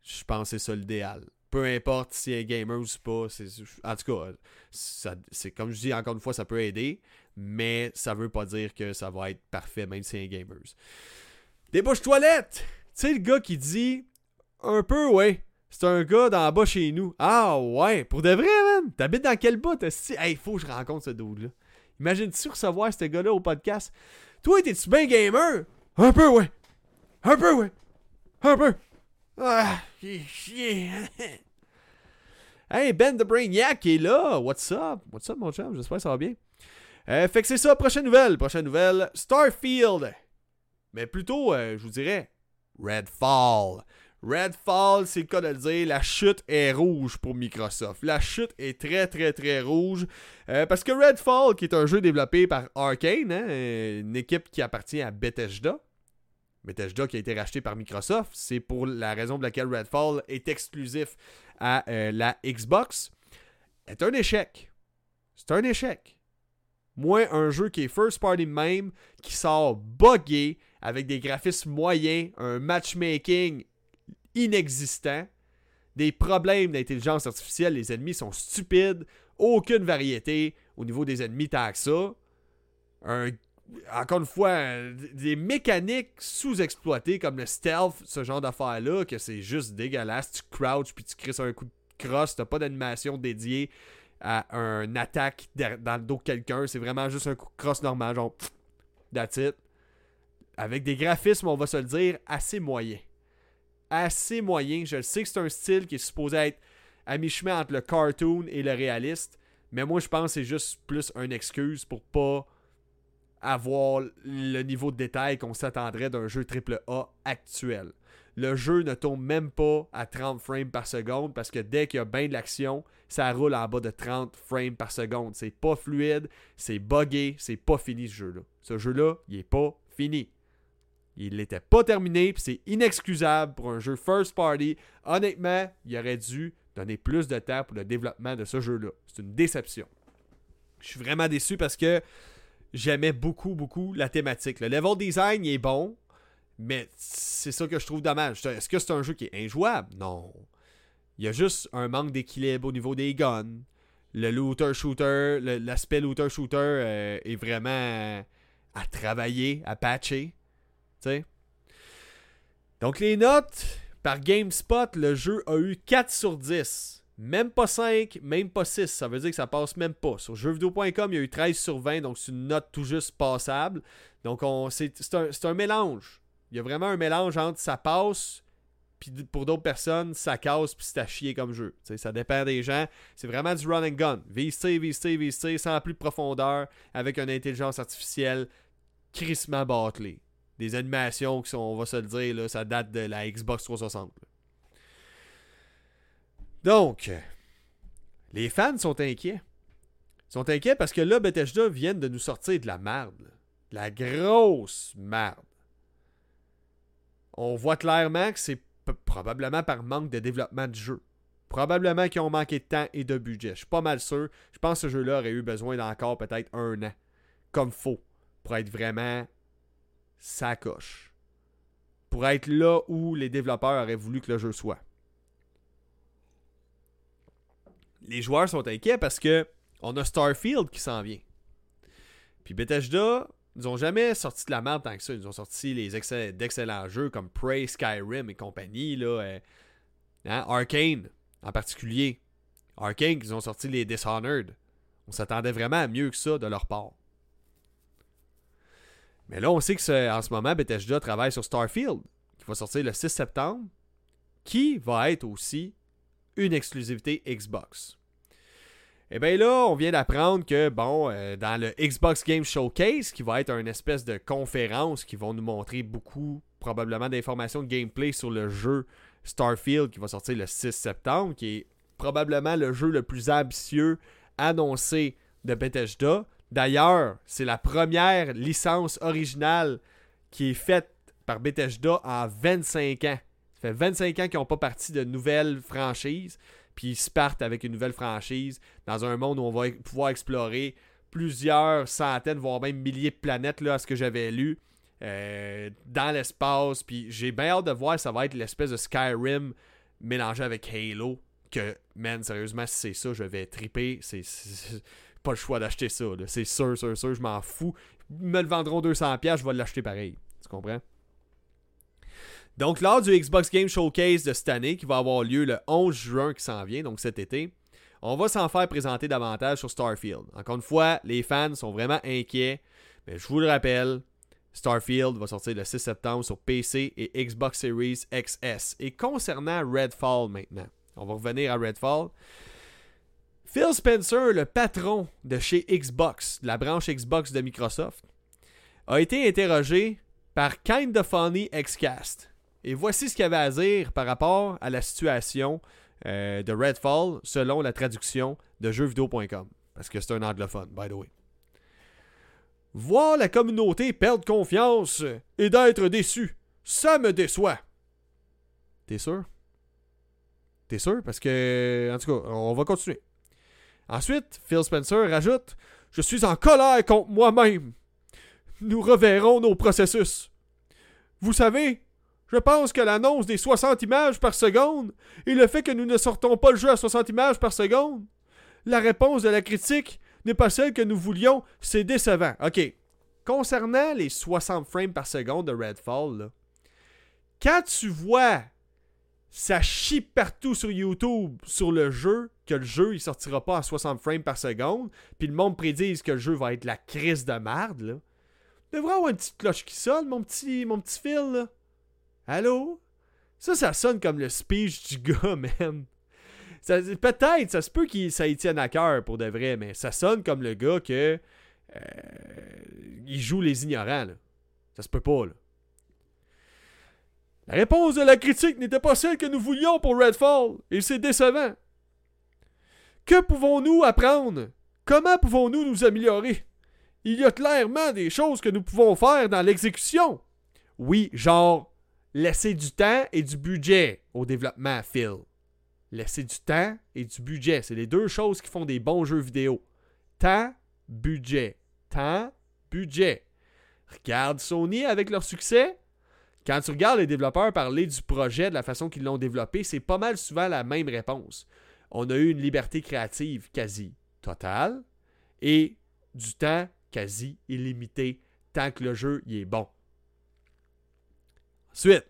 je pense que c'est ça l'idéal. Peu importe si elle est gamer ou pas. En tout cas, c'est comme je dis encore une fois, ça peut aider, mais ça veut pas dire que ça va être parfait, même si elle est gamer. Des bouches toilettes! Tu sais, le gars qui dit un peu, ouais. C'est un gars d'en bas chez nous. Ah ouais, pour de vrai, man. T'habites dans quel bout? Hey, faut que je rencontre ce dude-là. Imagine-tu recevoir ce gars-là au podcast? Toi, t'es-tu bien gamer? Un peu, ouais. Un peu, ouais. Un peu. Ah, chier. hey, Ben the Brainiac est là. What's up? What's up, mon chum? J'espère que ça va bien. Euh, fait que c'est ça, prochaine nouvelle. Prochaine nouvelle, Starfield. Mais plutôt, euh, je vous dirais, Redfall. Redfall, c'est le cas de le dire, la chute est rouge pour Microsoft. La chute est très très très rouge. Euh, parce que Redfall, qui est un jeu développé par Arkane, hein, une équipe qui appartient à Bethesda, Bethesda qui a été racheté par Microsoft, c'est pour la raison pour laquelle Redfall est exclusif à la Xbox, est un échec. C'est un échec. Moi, un jeu qui est first party même, qui sort buggé, avec des graphismes moyens, un matchmaking inexistant, des problèmes d'intelligence artificielle, les ennemis sont stupides, aucune variété au niveau des ennemis tant que ça. encore une fois, des mécaniques sous-exploitées comme le stealth, ce genre d'affaires-là, que c'est juste dégueulasse. Tu crouches puis tu crisses un coup de crosse, t'as pas d'animation dédiée à un attaque dans le dos de quelqu'un. C'est vraiment juste un coup de crosse normal, genre that's it. Avec des graphismes, on va se le dire, assez moyens assez moyen. Je sais que c'est un style qui est supposé être à mi-chemin entre le cartoon et le réaliste. Mais moi, je pense que c'est juste plus une excuse pour pas avoir le niveau de détail qu'on s'attendrait d'un jeu AAA actuel. Le jeu ne tourne même pas à 30 frames par seconde parce que dès qu'il y a bien de l'action, ça roule en bas de 30 frames par seconde. C'est pas fluide, c'est buggé, c'est pas fini ce jeu-là. Ce jeu-là, il est pas fini. Il n'était pas terminé, c'est inexcusable pour un jeu first party. Honnêtement, il aurait dû donner plus de temps pour le développement de ce jeu-là. C'est une déception. Je suis vraiment déçu parce que j'aimais beaucoup, beaucoup la thématique. Le level design est bon, mais c'est ça que je trouve dommage. Est-ce que c'est un jeu qui est injouable? Non. Il y a juste un manque d'équilibre au niveau des guns. Le looter-shooter, l'aspect looter-shooter euh, est vraiment à travailler, à patcher. Donc les notes, par GameSpot, le jeu a eu 4 sur 10. Même pas 5, même pas 6. Ça veut dire que ça passe même pas. Sur jeuxvideo.com, il y a eu 13 sur 20, donc c'est une note tout juste passable. Donc c'est un, un, mélange. Il y a vraiment un mélange entre ça passe, puis pour d'autres personnes, ça casse, puis c'est à chier comme jeu. ça dépend des gens. C'est vraiment du run and gun. VC, sans plus de profondeur, avec une intelligence artificielle crissement bâclée des animations qui sont, on va se le dire, là, ça date de la Xbox 360. Donc, les fans sont inquiets. Ils sont inquiets parce que là, Bethesda viennent de nous sortir de la merde. De la grosse merde. On voit clairement que c'est probablement par manque de développement du jeu. Probablement qu'ils ont manqué de temps et de budget. Je suis pas mal sûr. Je pense que ce jeu-là aurait eu besoin d'encore peut-être un an. Comme faux. Pour être vraiment ça coche. Pour être là où les développeurs auraient voulu que le jeu soit. Les joueurs sont inquiets parce que on a Starfield qui s'en vient. Puis Bethesda, ils n'ont jamais sorti de la merde tant que ça. Ils ont sorti les d'excellents jeux comme Prey, Skyrim et compagnie. Là, euh, hein, Arcane en particulier. Arcane, ils ont sorti les Dishonored. On s'attendait vraiment à mieux que ça de leur part. Mais là, on sait que en ce moment, Bethesda travaille sur Starfield, qui va sortir le 6 septembre, qui va être aussi une exclusivité Xbox. Et eh bien là, on vient d'apprendre que, bon, euh, dans le Xbox Game Showcase, qui va être une espèce de conférence qui vont nous montrer beaucoup, probablement, d'informations de gameplay sur le jeu Starfield qui va sortir le 6 septembre, qui est probablement le jeu le plus ambitieux annoncé de Bethesda D'ailleurs, c'est la première licence originale qui est faite par Bethesda en 25 ans. Ça fait 25 ans qu'ils n'ont pas parti de nouvelles franchises, puis ils partent avec une nouvelle franchise dans un monde où on va pouvoir explorer plusieurs centaines, voire même milliers de planètes, là, à ce que j'avais lu, euh, dans l'espace. Puis j'ai bien hâte de voir, ça va être l'espèce de Skyrim mélangé avec Halo. Que, man, sérieusement, si c'est ça, je vais triper. C'est pas le choix d'acheter ça. C'est sûr, sûr, sûr, je m'en fous. Ils me le vendront 200$, je vais l'acheter pareil. Tu comprends? Donc, lors du Xbox Game Showcase de cette année, qui va avoir lieu le 11 juin qui s'en vient, donc cet été, on va s'en faire présenter davantage sur Starfield. Encore une fois, les fans sont vraiment inquiets, mais je vous le rappelle, Starfield va sortir le 6 septembre sur PC et Xbox Series XS. Et concernant Redfall maintenant, on va revenir à Redfall. Phil Spencer, le patron de chez Xbox, de la branche Xbox de Microsoft, a été interrogé par Kinda Funny Xcast. Et voici ce qu'il avait à dire par rapport à la situation euh, de Redfall selon la traduction de jeuxvideo.com. Parce que c'est un anglophone, by the way. Voir la communauté perdre confiance et d'être déçu, ça me déçoit. T'es sûr? T'es sûr? Parce que, en tout cas, on va continuer. Ensuite, Phil Spencer rajoute Je suis en colère contre moi-même. Nous reverrons nos processus. Vous savez, je pense que l'annonce des 60 images par seconde et le fait que nous ne sortons pas le jeu à 60 images par seconde, la réponse de la critique n'est pas celle que nous voulions, c'est décevant. OK. Concernant les 60 frames par seconde de Redfall, quand tu vois ça chie partout sur YouTube sur le jeu, que le jeu il sortira pas à 60 frames par seconde, puis le monde prédise que le jeu va être la crise de merde, là. Devrait avoir une petite cloche qui sonne, mon petit, mon petit fil. Allô? Ça, ça sonne comme le speech du gars, man. Peut-être, ça se peut qu'il ça y tienne à cœur pour de vrai, mais ça sonne comme le gars que. Euh, il joue les ignorants, là. Ça se peut pas, là. La réponse de la critique n'était pas celle que nous voulions pour Redfall, et c'est décevant. Que pouvons-nous apprendre? Comment pouvons-nous nous améliorer? Il y a clairement des choses que nous pouvons faire dans l'exécution. Oui, genre, laisser du temps et du budget au développement, Phil. Laisser du temps et du budget. C'est les deux choses qui font des bons jeux vidéo. Temps, budget. Temps, budget. Regarde Sony avec leur succès. Quand tu regardes les développeurs parler du projet, de la façon qu'ils l'ont développé, c'est pas mal souvent la même réponse. On a eu une liberté créative quasi totale et du temps quasi illimité tant que le jeu y est bon. Ensuite,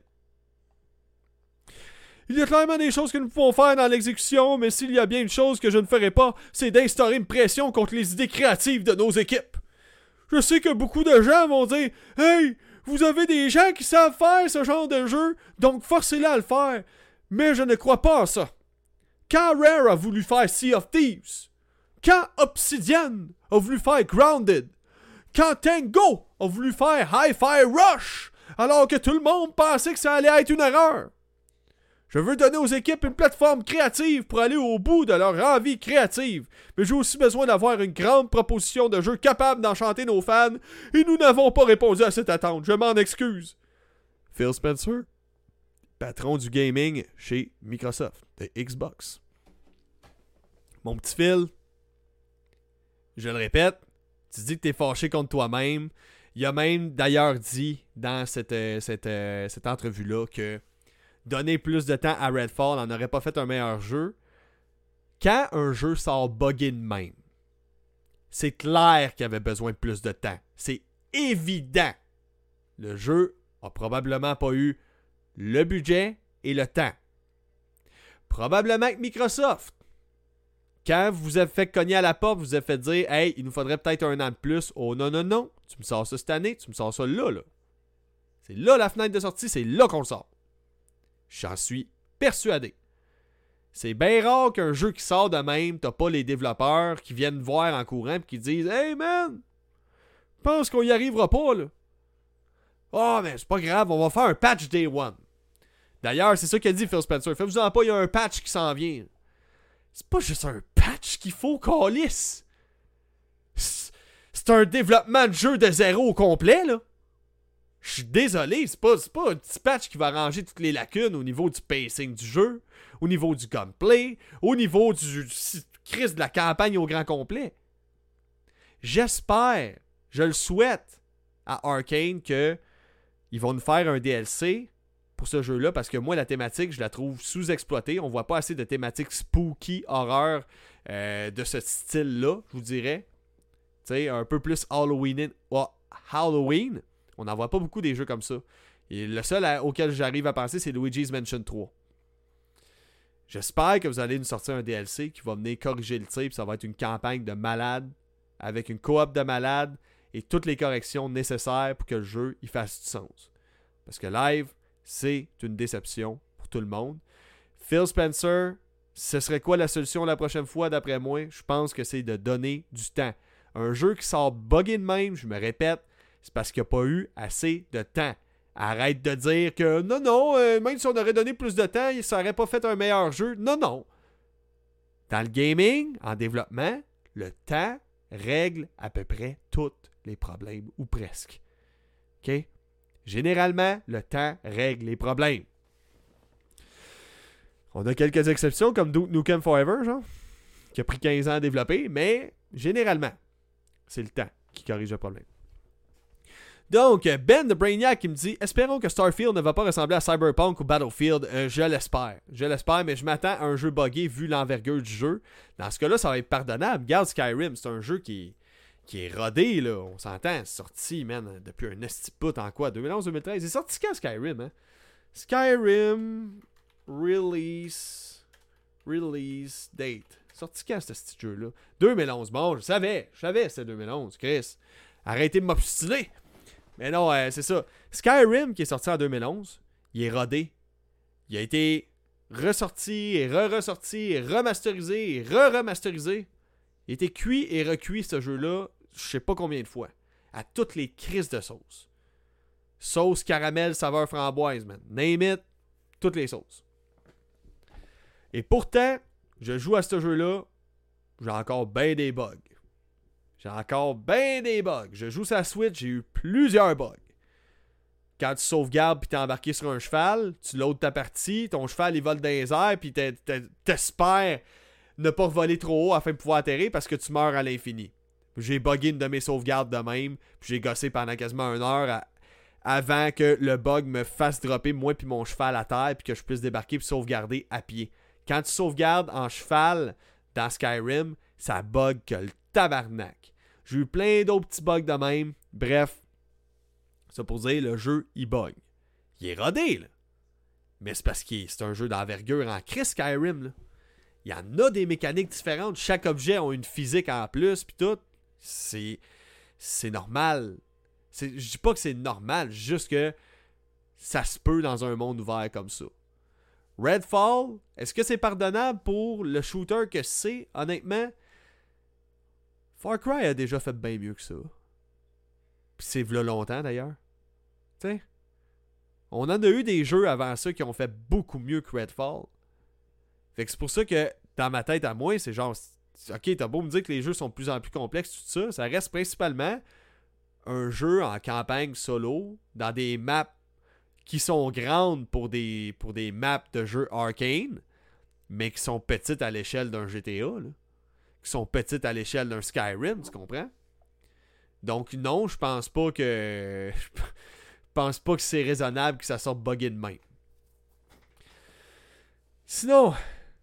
il y a clairement des choses que nous pouvons faire dans l'exécution, mais s'il y a bien une chose que je ne ferai pas, c'est d'instaurer une pression contre les idées créatives de nos équipes. Je sais que beaucoup de gens vont dire Hey, vous avez des gens qui savent faire ce genre de jeu, donc forcez-les à le faire. Mais je ne crois pas en ça. Quand Rare a voulu faire Sea of Thieves, quand Obsidian a voulu faire Grounded, quand Tango a voulu faire Hi-Fi Rush, alors que tout le monde pensait que ça allait être une erreur. Je veux donner aux équipes une plateforme créative pour aller au bout de leur envie créative, mais j'ai aussi besoin d'avoir une grande proposition de jeu capable d'enchanter nos fans, et nous n'avons pas répondu à cette attente, je m'en excuse. Phil Spencer, patron du gaming chez Microsoft, de Xbox. Mon petit Phil, je le répète, tu dis que t'es fâché contre toi-même. Il a même d'ailleurs dit dans cette, euh, euh, cette entrevue-là que donner plus de temps à Redfall n'en aurait pas fait un meilleur jeu. Quand un jeu sort buggé de même, c'est clair qu'il avait besoin de plus de temps. C'est évident. Le jeu a probablement pas eu le budget et le temps. Probablement que Microsoft, quand vous avez fait cogner à la porte, vous avez fait dire Hey, il nous faudrait peut-être un an de plus. Oh non, non, non. Tu me sors ça cette année, tu me sors ça là, là. C'est là la fenêtre de sortie, c'est là qu'on sort. J'en suis persuadé. C'est bien rare qu'un jeu qui sort de même, t'as pas les développeurs qui viennent voir en courant et qui disent Hey man, pense qu'on y arrivera pas là. Oh, mais c'est pas grave, on va faire un patch day one. D'ailleurs, c'est ça qu'a dit Phil Spencer. Faites-vous-en pas, il y a un patch qui s'en vient. C'est pas juste un patch qu'il faut, Calis. C'est un développement de jeu de zéro au complet, là. Je suis désolé, c'est pas, pas un petit patch qui va ranger toutes les lacunes au niveau du pacing du jeu, au niveau du gunplay, au niveau du, crise de la campagne au grand complet. J'espère, je le souhaite à Arkane que ils vont nous faire un DLC pour ce jeu-là parce que moi la thématique je la trouve sous-exploitée. On voit pas assez de thématiques spooky, horreur euh, de ce style-là, je vous dirais. Tu sais, un peu plus Halloween. Halloween. On n'en voit pas beaucoup des jeux comme ça. Et le seul auquel j'arrive à penser, c'est Luigi's Mansion 3. J'espère que vous allez nous sortir un DLC qui va venir corriger le tir, ça va être une campagne de malade, avec une coop de malade et toutes les corrections nécessaires pour que le jeu il fasse du sens. Parce que live, c'est une déception pour tout le monde. Phil Spencer, ce serait quoi la solution la prochaine fois d'après moi? Je pense que c'est de donner du temps. Un jeu qui sort buggé de même, je me répète, c'est parce qu'il n'y a pas eu assez de temps. Arrête de dire que non, non, euh, même si on aurait donné plus de temps, ça n'aurait pas fait un meilleur jeu. Non, non. Dans le gaming, en développement, le temps règle à peu près tous les problèmes, ou presque. OK? Généralement, le temps règle les problèmes. On a quelques exceptions, comme Duke Nukem Forever, genre, qui a pris 15 ans à développer, mais généralement, c'est le temps qui corrige le problème. Donc, Ben de Brainiac qui me dit Espérons que Starfield ne va pas ressembler à Cyberpunk ou Battlefield. Euh, je l'espère. Je l'espère, mais je m'attends à un jeu buggé vu l'envergure du jeu. Dans ce cas-là, ça va être pardonnable. Garde Skyrim, c'est un jeu qui, est rodé, là. On s'entend. Sorti, man, depuis un estiput en quoi? 2011-2013. C'est sorti quand Skyrim, hein? Skyrim Release. Release date. Sorti quand ce petit jeu-là? 2011. Bon, je savais. Je savais c'était 2011, Chris. Arrêtez de m'obstiner. Mais non, euh, c'est ça. Skyrim, qui est sorti en 2011, il est rodé. Il a été ressorti et re-ressorti et remasterisé et re-remasterisé. Il a été cuit et recuit ce jeu-là, je sais pas combien de fois. À toutes les crises de sauce. Sauce caramel, saveur framboise, man. Name it, toutes les sauces. Et pourtant, je joue à ce jeu-là, j'ai encore bien des bugs. J'ai encore bien des bugs. Je joue la Switch, j'ai eu plusieurs bugs. Quand tu sauvegardes puis t'es embarqué sur un cheval, tu loads ta partie, ton cheval il vole dans les airs puis t'espères ne pas voler trop haut afin de pouvoir atterrir parce que tu meurs à l'infini. J'ai bugué une de mes sauvegardes de même, puis j'ai gossé pendant quasiment une heure avant que le bug me fasse dropper moi puis mon cheval à terre puis que je puisse débarquer puis sauvegarder à pied. Quand tu sauvegardes en cheval dans Skyrim, ça bug que le tabarnak. J'ai eu plein d'autres petits bugs de même. Bref, ça pour dire, le jeu, il bug. Il est rodé, là. Mais c'est parce que c'est un jeu d'envergure en Chris Skyrim. Il y en a des mécaniques différentes. Chaque objet a une physique en plus, puis tout. C'est. C'est normal. Je dis pas que c'est normal, juste que ça se peut dans un monde ouvert comme ça. Redfall, est-ce que c'est pardonnable pour le shooter que c'est? Honnêtement, Far Cry a déjà fait bien mieux que ça. Puis c'est v'là longtemps d'ailleurs. Tu. On en a eu des jeux avant ça qui ont fait beaucoup mieux que Redfall. Fait que c'est pour ça que dans ma tête à moi, c'est genre. Ok, t'as beau me dire que les jeux sont plus en plus complexes, tout ça. Ça reste principalement un jeu en campagne solo dans des maps qui sont grandes pour des, pour des maps de jeux arcane, mais qui sont petites à l'échelle d'un GTA. Qui sont petites à l'échelle d'un Skyrim, tu comprends? Donc non, je pense pas que. Je pense pas que c'est raisonnable que ça sorte buggé de main. Sinon,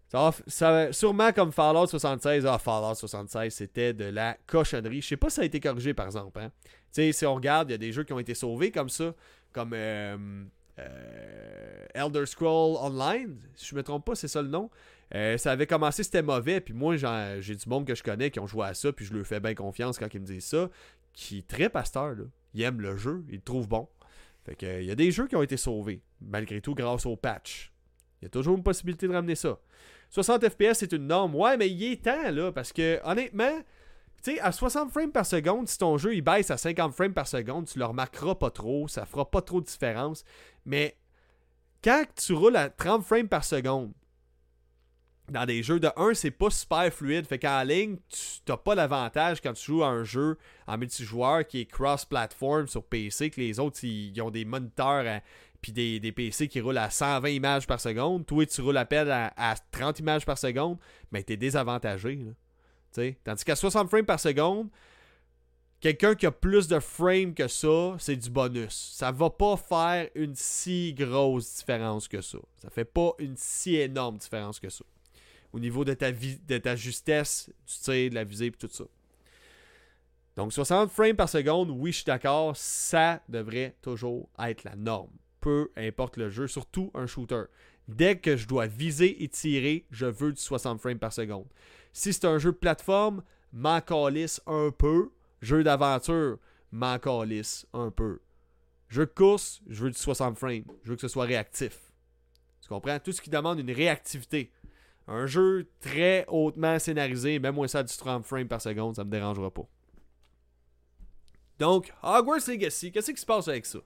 ça, ça sûrement comme Fallout 76, ah, Fallout 76, c'était de la cochonnerie. Je sais pas si ça a été corrigé par exemple. Hein? Si on regarde, il y a des jeux qui ont été sauvés comme ça, comme euh, euh, Elder Scroll Online, si je me trompe pas, c'est ça le nom. Euh, ça avait commencé, c'était mauvais, puis moi, j'ai du monde que je connais qui ont joué à ça, puis je leur fais bien confiance quand ils me disent ça, qui très pasteur, là. Ils aiment le jeu, ils le trouvent bon. Fait que, il y a des jeux qui ont été sauvés, malgré tout, grâce au patch. Il y a toujours une possibilité de ramener ça. 60 FPS, c'est une norme. Ouais, mais il est temps, là, parce que, honnêtement, tu sais, à 60 frames par seconde, si ton jeu il baisse à 50 frames par seconde, tu le remarqueras pas trop, ça fera pas trop de différence. Mais quand tu roules à 30 frames par seconde, dans des jeux de 1, c'est pas super fluide. Fait qu'en ligne, tu n'as pas l'avantage quand tu joues à un jeu en multijoueur qui est cross-platform sur PC, que les autres, ils, ont des moniteurs puis des, PC qui roulent à 120 images par seconde. Toi, tu roules à peine à, 30 images par seconde, mais tu es désavantagé. Tandis qu'à 60 frames par seconde, quelqu'un qui a plus de frames que ça, c'est du bonus. Ça va pas faire une si grosse différence que ça. Ça fait pas une si énorme différence que ça au niveau de ta, de ta justesse du tir, de la visée et tout ça. Donc 60 frames par seconde, oui, je suis d'accord, ça devrait toujours être la norme. Peu importe le jeu, surtout un shooter. Dès que je dois viser et tirer, je veux du 60 frames par seconde. Si c'est un jeu de plateforme, m'en un peu. Jeu d'aventure, m'en un peu. Jeu de course, je veux du 60 frames. Je veux que ce soit réactif. Tu comprends? Tout ce qui demande une réactivité. Un jeu très hautement scénarisé, même moi ça du 30 frames par seconde, ça me dérangera pas. Donc, Hogwarts Legacy, qu'est-ce qui se passe avec ça?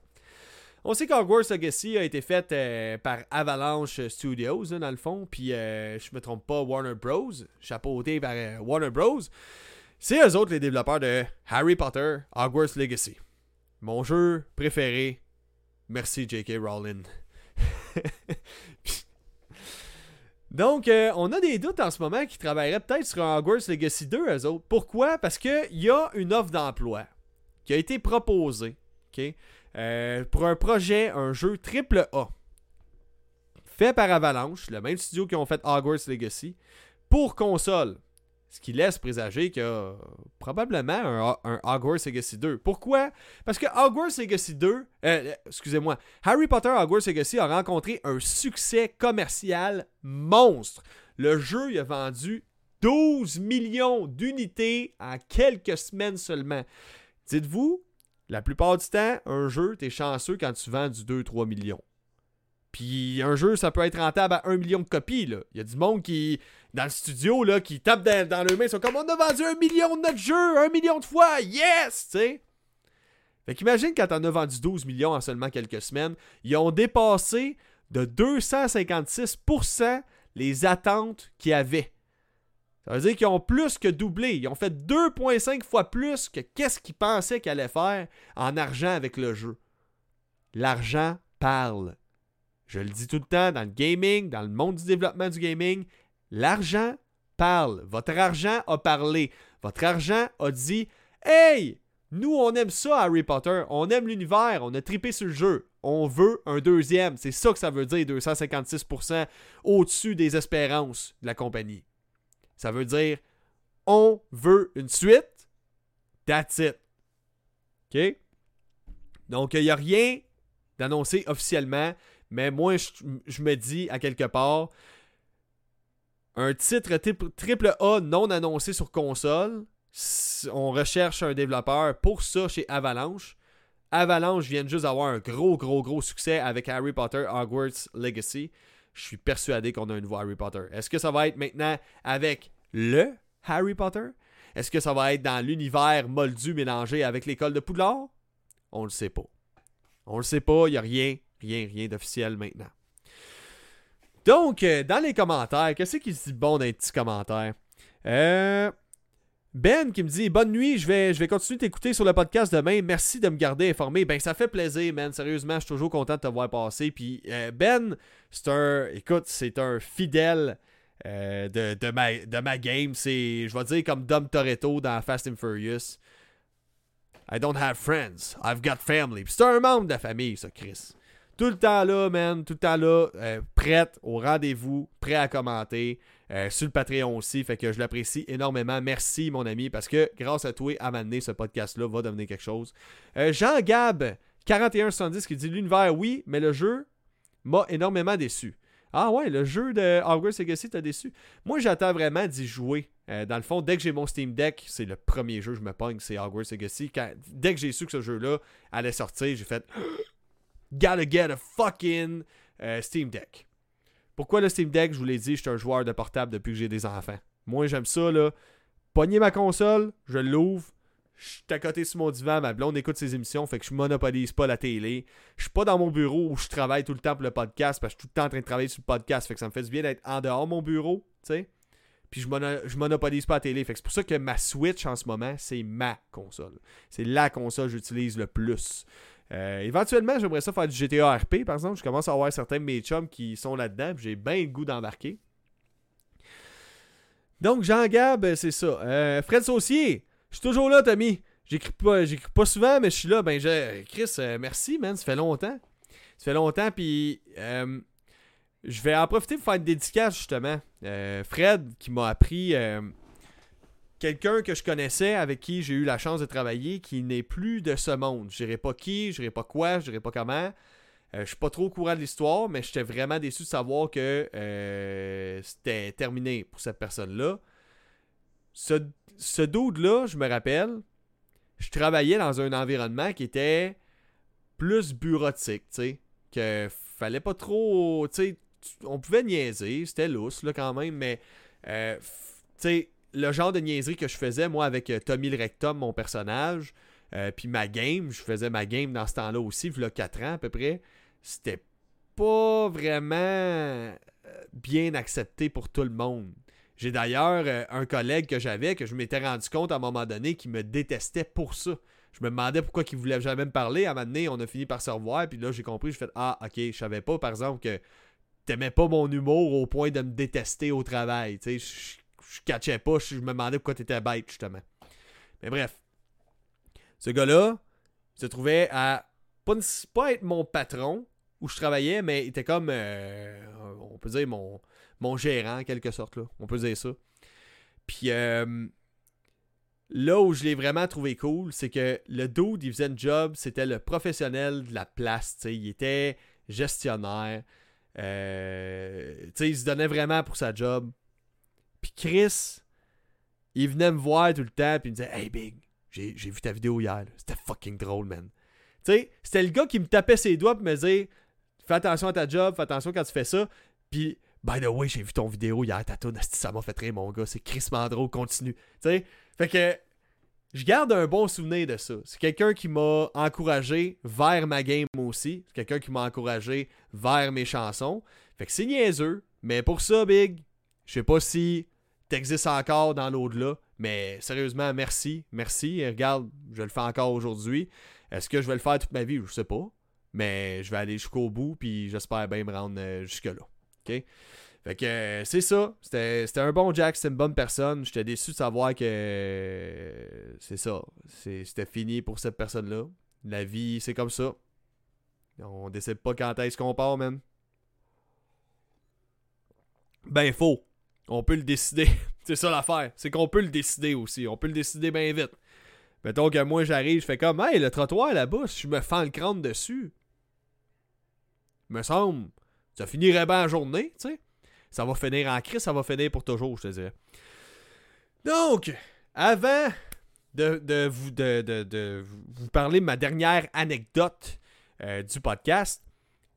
On sait qu'Hogwarts Legacy a été fait euh, par Avalanche Studios, hein, dans le fond, puis euh, je me trompe pas, Warner Bros. Chapeauté par euh, Warner Bros. C'est eux autres les développeurs de Harry Potter Hogwarts Legacy. Mon jeu préféré. Merci J.K. Rowling. Donc, euh, on a des doutes en ce moment qui travailleraient peut-être sur Hogwarts Legacy 2, eux autres. Pourquoi? Parce qu'il y a une offre d'emploi qui a été proposée euh, pour un projet, un jeu triple A, fait par Avalanche, le même studio qui ont fait Hogwarts Legacy, pour console. Ce qui laisse présager qu'il y a probablement un, Hogwarts Legacy 2. Pourquoi? Parce que Hogwarts Legacy 2, euh, excusez-moi, Harry Potter Hogwarts Legacy a rencontré un succès commercial monstre. Le jeu a vendu 12 millions d'unités en quelques semaines seulement. Dites-vous, la plupart du temps, un jeu, t'es chanceux quand tu vends du 2-3 millions. Puis un jeu, ça peut être rentable à 1 million de copies. Il y a du monde qui, dans le studio, là, qui tape dans, dans mains, ils sont comme on a vendu un million de notre jeu, un million de fois, yes! sais? Fait qu'imagine quand t'en as vendu 12 millions en seulement quelques semaines, ils ont dépassé de 256% les attentes qu'ils avaient. Ça veut dire qu'ils ont plus que doublé. Ils ont fait 2,5 fois plus que qu'est-ce qu'ils pensaient qu'ils allaient faire en argent avec le jeu. L'argent parle. Je le dis tout le temps, dans le gaming, dans le monde du développement du gaming, l'argent parle. Votre argent a parlé. Votre argent a dit Hey, nous, on aime ça, Harry Potter. On aime l'univers. On a tripé sur le jeu. On veut un deuxième. C'est ça que ça veut dire, 256% au-dessus des espérances de la compagnie. Ça veut dire on veut une suite. That's it. OK? Donc, il n'y a rien d'annoncé officiellement. Mais moi, je, me dis à quelque part, un titre triple A non annoncé sur console, on recherche un développeur pour ça chez Avalanche. Avalanche vient juste d'avoir un gros, gros, gros succès avec Harry Potter Hogwarts Legacy. Je suis persuadé qu'on a une voix Harry Potter. Est-ce que ça va être maintenant avec le Harry Potter? Est-ce que ça va être dans l'univers moldu mélangé avec l'école de Poudlard? On le sait pas. On le sait pas, il n'y a rien Rien, rien d'officiel maintenant. Donc, euh, dans les commentaires, qu'est-ce qui se dit bon dans les petits commentaires? Euh, ben qui me dit Bonne nuit, je vais, je vais continuer d'écouter sur le podcast demain. Merci de me garder informé. Ben, ça fait plaisir, man. Sérieusement, je suis toujours content de te voir passer. Puis, euh, Ben, c'est un. Écoute, c'est un fidèle de, de, ma, de ma game. C'est, je vais dire, comme Dom Toretto dans Fast and Furious. I don't have friends, I've got family. c'est un membre de la famille, ça, Chris. Tout le temps là, man. Tout le temps là. Euh, prête au rendez-vous. Prêt à commenter. Euh, sur le Patreon aussi. Fait que je l'apprécie énormément. Merci, mon ami. Parce que grâce à toi, à m'amener ce podcast-là va devenir quelque chose. Euh, Jean Gab, 4170, qui dit L'univers, oui, mais le jeu m'a énormément déçu. Ah ouais, le jeu de Hogwarts Legacy t'a déçu. Moi, j'attends vraiment d'y jouer. dans le fond, dès que j'ai mon Steam Deck, c'est le premier jeu que je me pogne, c'est Hogwarts Legacy. dès que j'ai su que ce jeu-là allait sortir, j'ai fait gotta get a fucking euh, Steam Deck. Pourquoi le Steam Deck Je vous l'ai dit, je suis un joueur de portable depuis que j'ai des enfants. Moi, j'aime ça, là. Pogner ma console, je l'ouvre, je suis à côté sur mon divan, ma blonde écoute ses émissions, fait que je monopolise pas la télé. Je suis pas dans mon bureau où je travaille tout le temps pour le podcast, parce que je suis tout le temps en train de travailler sur le podcast, fait que ça me fait du bien d'être en dehors de mon bureau, tu sais. Puis je, je monopolise pas la télé, fait que c'est pour ça que ma Switch en ce moment, c'est ma console. C'est la console que j'utilise le plus. Euh, éventuellement, j'aimerais ça faire du GTA RP, par exemple. Je commence à avoir certains de mes chums qui sont là-dedans, j'ai bien le goût d'embarquer. Donc, Jean-Gab, euh, c'est ça. Euh, Fred Saucier, je suis toujours là, Tommy. J'écris pas, j'écris pas souvent, mais je suis là. Ben, Chris, merci, man. Ça fait longtemps. Ça fait longtemps, puis je vais en profiter pour faire une dédicace, justement. Fred, qui m'a appris quelqu'un que je connaissais, avec qui j'ai eu la chance de travailler, qui n'est plus de ce monde. Je dirais pas qui, je dirais pas quoi, je dirais pas comment. Je je suis pas trop au courant de l'histoire, mais j'étais vraiment déçu de savoir que c'était terminé pour cette personne-là. Ce, ce dude-là, je me rappelle, je travaillais dans un environnement qui était plus bureautique, tu sais. Que fallait pas trop. Tu sais, on pouvait niaiser, c'était lousse, là, quand même, mais. Euh, tu sais, le genre de niaiserie que je faisais, moi, avec euh, Tommy le Rectum, mon personnage, euh, puis ma game, je faisais ma game dans ce temps-là aussi, il y a 4 ans à peu près, c'était pas vraiment bien accepté pour tout le monde. J'ai d'ailleurs euh, un collègue que j'avais que je m'étais rendu compte à un moment donné qui me détestait pour ça. Je me demandais pourquoi il voulait jamais me parler. À un moment donné, on a fini par se revoir. Puis là, j'ai compris. Je fais Ah, ok, je savais pas, par exemple, que t'aimais pas mon humour au point de me détester au travail. Tu sais, je, catchais pas. Je, me demandais pourquoi t'étais bête, justement. Mais bref. Ce gars-là se trouvait à pas, pas être mon patron où je travaillais, mais il était comme, euh, on peut dire, mon, mon gérant, en quelque sorte. Là. On peut dire ça. Puis euh, là où je l'ai vraiment trouvé cool, c'est que le dude, il faisait un job, c'était le professionnel de la place. Il était gestionnaire. Euh, il se donnait vraiment pour sa job. Puis Chris, il venait me voir tout le temps, puis il me disait Hey Big, j'ai vu ta vidéo hier. C'était fucking drôle, man. Tu sais, c'était le gdire, qui me tapait ses doigts pour me dire Fais attention à ta job, fais attention quand tu fais ça. Puis By the way, j'ai vu ton vidéo hier, ta ça m'a fait rire, mon gars. C'est Chris Mandro, continue. Tu sais? Fait que je garde un bon souvenir de ça. C'est quelqu'un qui m'a encouragé vers ma game aussi. C'est quelqu'un qui m'a encouragé vers mes chansons. Fait que c'est niaiseux. Mais pour ça, Big, je sais pas si t'existes encore dans l'au-delà. Mais sérieusement, merci. Merci. regarde, je le fais encore aujourd'hui. Est-ce que je vais le faire toute ma vie? Je sais pas. Mais je vais aller jusqu'au bout. Puis j'espère bien me rendre euh, jusque-là. OK? Fait que euh, c'est ça. C'était un bon Jack, c'était une bonne personne. J'étais déçu de savoir que euh, c'est ça. C'était fini pour cette personne-là. La vie, c'est comme ça. On décide pas quand est-ce qu'on part, man. Ben faux. On peut le décider. c'est ça l'affaire. C'est qu'on peut le décider aussi. On peut le décider bien vite. Mettons que moi j'arrive, je fais comme Hey, le trottoir là-bas, je me fends le crâne dessus. Me semble ça finirait bien la journée, tu sais. Ça va finir en crise, ça va finir pour toujours, je te dirais. Donc, avant de, vous, de, vous parler de ma dernière anecdote euh, du podcast,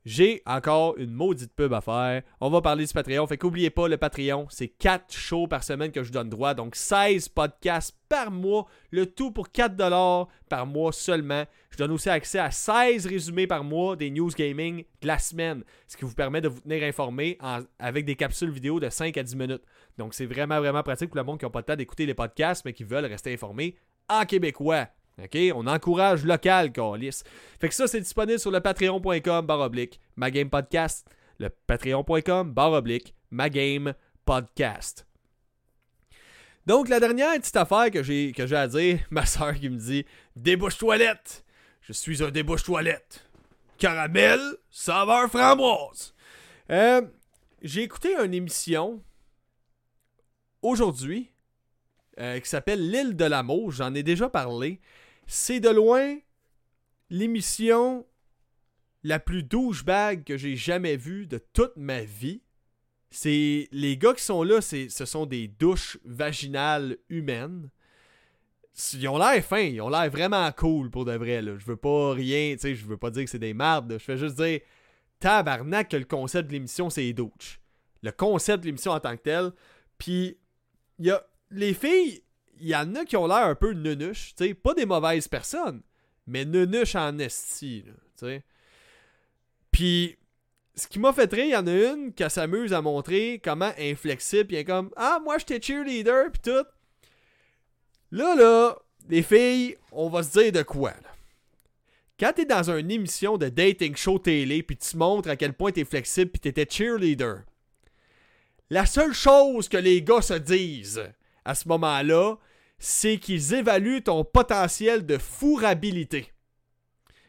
j'ai encore une maudite pub à faire. On va parler du Patreon. Fait qu'oubliez pas, le Patreon, c'est 4 shows par semaine que je donne droit. Donc 16 podcasts par mois. Le tout pour 4$ par mois seulement. Je donne aussi accès à 16 résumés par mois des news gaming de la semaine. Ce qui vous permet de vous tenir informé avec des capsules vidéo de 5 à 10 minutes. Donc c'est vraiment, vraiment pratique pour le monde qui n'a pas le temps d'écouter les podcasts, mais qui veulent rester informés en québécois. On encourage local, Carlis. Fait que ça, c'est disponible sur le patreon.com baroblique ma game podcast. Le patreon.com baroblique ma game podcast. Donc, la dernière petite affaire que j'ai, que j'ai à dire, ma soeur qui me dit Débouche toilette. Je suis un débouche toilette. Caramel, saveur framboise. Euh, j'ai écouté une émission aujourd'hui euh, qui s'appelle L'île de l'amour. J'en ai déjà parlé. C'est de loin l'émission la plus douchebag que j'ai jamais vue de toute ma vie. C'est les gars qui sont là, c'est ce sont des douches vaginales humaines. Ils ont l'air fins, ils ont l'air vraiment cool pour de vrai. Je veux pas rien, tu sais, je veux pas dire que c'est des mardes. Je fais juste dire tabarnak que le concept de l'émission c'est les douches. Le concept de l'émission en tant que tel. Puis il y a les filles, il y en a qui ont l'air un peu nunuches, tu pas des mauvaises personnes, mais nunuches en esti, tu sais. Puis, ce qui m'a fait rire, il y en a une qui s'amuse à montrer comment inflexible, puis comme Ah, moi j'étais cheerleader, puis tout. Là, là, les filles, on va se dire de quoi, là. Quand t'es dans une émission de dating show télé, puis tu montres à quel point t'es flexible, puis t'étais cheerleader, la seule chose que les gars se disent à ce moment-là, c'est qu'ils évaluent ton potentiel de fourrabilité.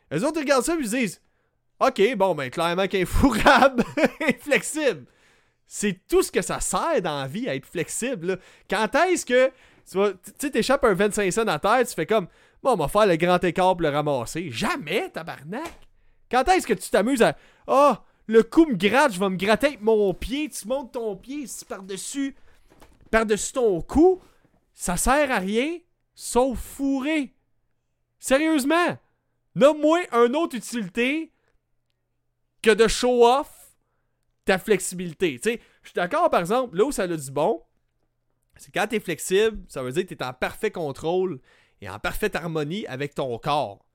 Les autres regardent ça et ils se disent Ok, bon, ben clairement qu'il est fourrable, flexible. C'est tout ce que ça sert dans la vie à être flexible. Quand est-ce que tu t'échappes un 25 cents à terre, tu fais comme Bon, on va faire le grand écart pour le ramasser. Jamais, tabarnak! Quand est-ce que tu t'amuses à Ah, oh, le coup me gratte, je vais me gratter avec mon pied, tu montes ton pied par-dessus par-dessus ton cou, ça sert à rien sauf fourrer. Sérieusement, nomme-moi une autre utilité que de show off ta flexibilité. Tu sais, je suis d'accord, par exemple, là où ça a du bon, c'est quand tu es flexible, ça veut dire que tu es en parfait contrôle et en parfaite harmonie avec ton corps.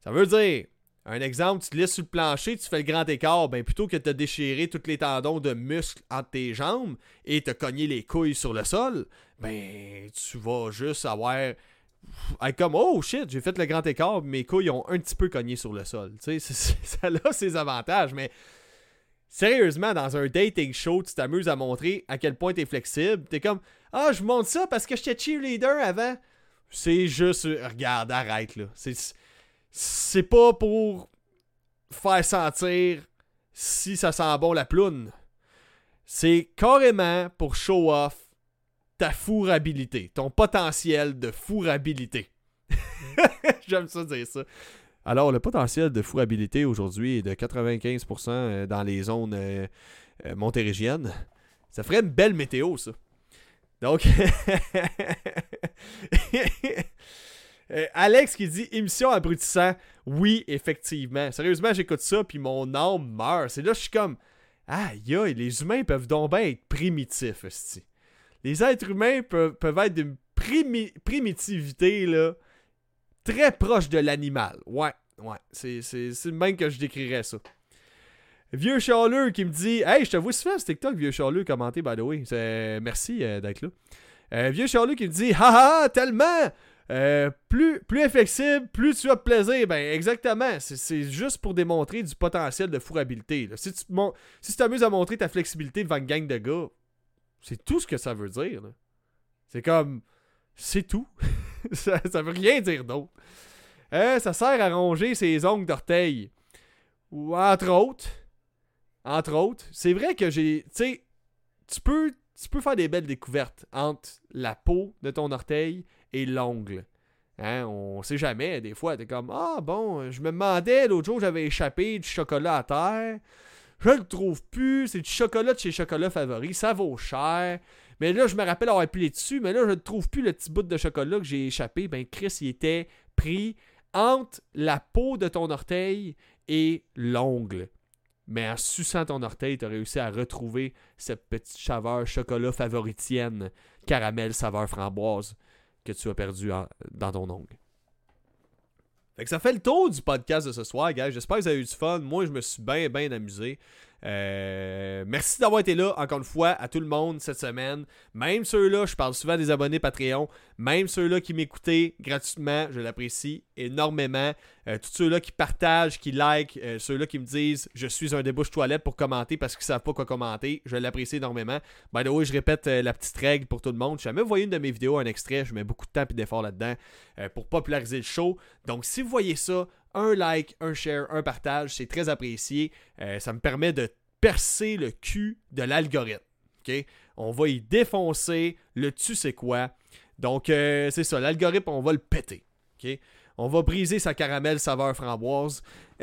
Ça veut dire, un exemple, tu te laisses sur le plancher, tu fais le grand écart, ben plutôt que de te déchirer tous les tendons de muscles entre tes jambes et te cogner les couilles sur le sol, ben tu vas juste avoir être comme oh shit, j'ai fait le grand écart, mes couilles ont un petit peu cogné sur le sol. Tu sais, ça a ses avantages, mais sérieusement, dans un dating show, tu t'amuses à montrer à quel point tu es flexible. T'es comme ah, je montre ça parce que j'étais cheerleader avant. C'est juste, regarde, arrête là. C'est c'est pas pour faire sentir si ça sent bon la ploune. C'est carrément pour show off ta fourrabilité, ton potentiel de fourrabilité. J'aime ça dire ça. Alors, le potentiel de fourrabilité aujourd'hui est de 95% euh, dans les zones euh, euh, montérégiennes. Ça ferait une belle météo, ça. Donc, Euh, Alex qui dit émission abrutissant. Oui, effectivement. Sérieusement, j'écoute ça, puis mon âme meurt. C'est là que je suis comme. Aïe, aïe, les humains peuvent donc bien être primitifs, esti. Les êtres humains peuvent, peuvent être d'une primitivité, là, très proche de l'animal. Ouais, ouais. C'est, le même que je décrirais ça. Vieux Charleux qui me dit Hey, je te vois souvent sur TikTok, Vieux Charleux, commenter, by the way. Merci euh, d'être là. Euh, vieux Charleux qui me dit Haha, tellement euh, plus, plus inflexible, plus tu as de plaisir. Ben, exactement. C'est juste pour démontrer du potentiel de fourrabilité. Si tu t'amuses à montrer ta flexibilité devant une gang de gars, c'est tout ce que ça veut dire. C'est comme. C'est tout. ça, veut rien dire d'autre. Euh, ça sert à ronger ses ongles d'orteil. Ou entre autres. Entre autres. C'est vrai que j'ai. Tu sais, tu tu peux faire des belles découvertes entre la peau de ton orteil et l'ongle. Hein, on sait jamais, des fois, t'es comme Ah bon, je me demandais, l'autre jour, j'avais échappé du chocolat à terre. Je le trouve plus, c'est du chocolat de chez Chocolat Favori, ça vaut cher. Mais là, je me rappelle avoir appelé dessus, mais là, je ne trouve plus le petit bout de chocolat que j'ai échappé. Ben, Chris, il était pris entre la peau de ton orteil et l'ongle. Mais en suçant ton orteil, tu as réussi à retrouver cette petite saveur chocolat favoritienne, caramel saveur framboise que tu as perdu dans ton ongle. Fait ça fait le tour du podcast de ce soir, gars. J'espère que vous avez eu du fun. Moi, je me suis bien, bien amusé. Euh, merci d'avoir été là, encore une fois, à tout le monde cette semaine. Même ceux-là, je parle souvent des abonnés Patreon, même ceux-là qui m'écoutaient gratuitement, je l'apprécie énormément. Euh, tous ceux-là qui partagent, qui like, euh, ceux-là qui me disent je suis un débouche toilette pour commenter parce qu'ils savent pas quoi commenter, je l'apprécie énormément. By the way, je répète la petite règle pour tout le monde. Si jamais vous voyez une de mes vidéos, un extrait, je mets beaucoup de temps et d'efforts là-dedans pour populariser le show. Donc, si vous voyez ça, un like, un share, un partage, c'est très apprécié. Euh, ça me permet de percer le cul de l'algorithme. On va y défoncer le tu sais quoi. Donc, euh, c'est ça, l'algorithme, on va le péter. On va briser sa caramel saveur framboise.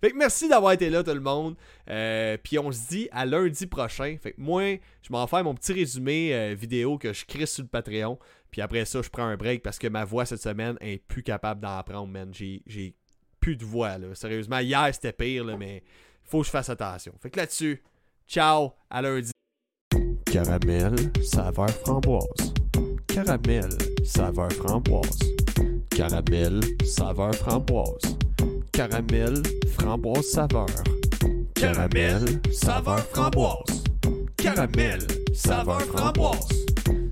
fait merci d'avoir été là, tout le monde. Euh, puis on se dit à lundi prochain. Fait que moi, je m'en fais mon petit résumé vidéo que je crée sur le Patreon. Puis après ça, je prends un break parce que ma voix cette semaine est plus capable d'en apprendre, man. J'ai plus de voix, là. Sérieusement, hier, c'était pire, là, mais faut que je fasse attention. Fait que là-dessus, ciao, à lundi. Caramel, saveur framboise. Caramel, saveur framboise. Caramel, saveur framboise. Caramel, framboise saveur. Caramel, saveur framboise. Caramel, saveur framboise.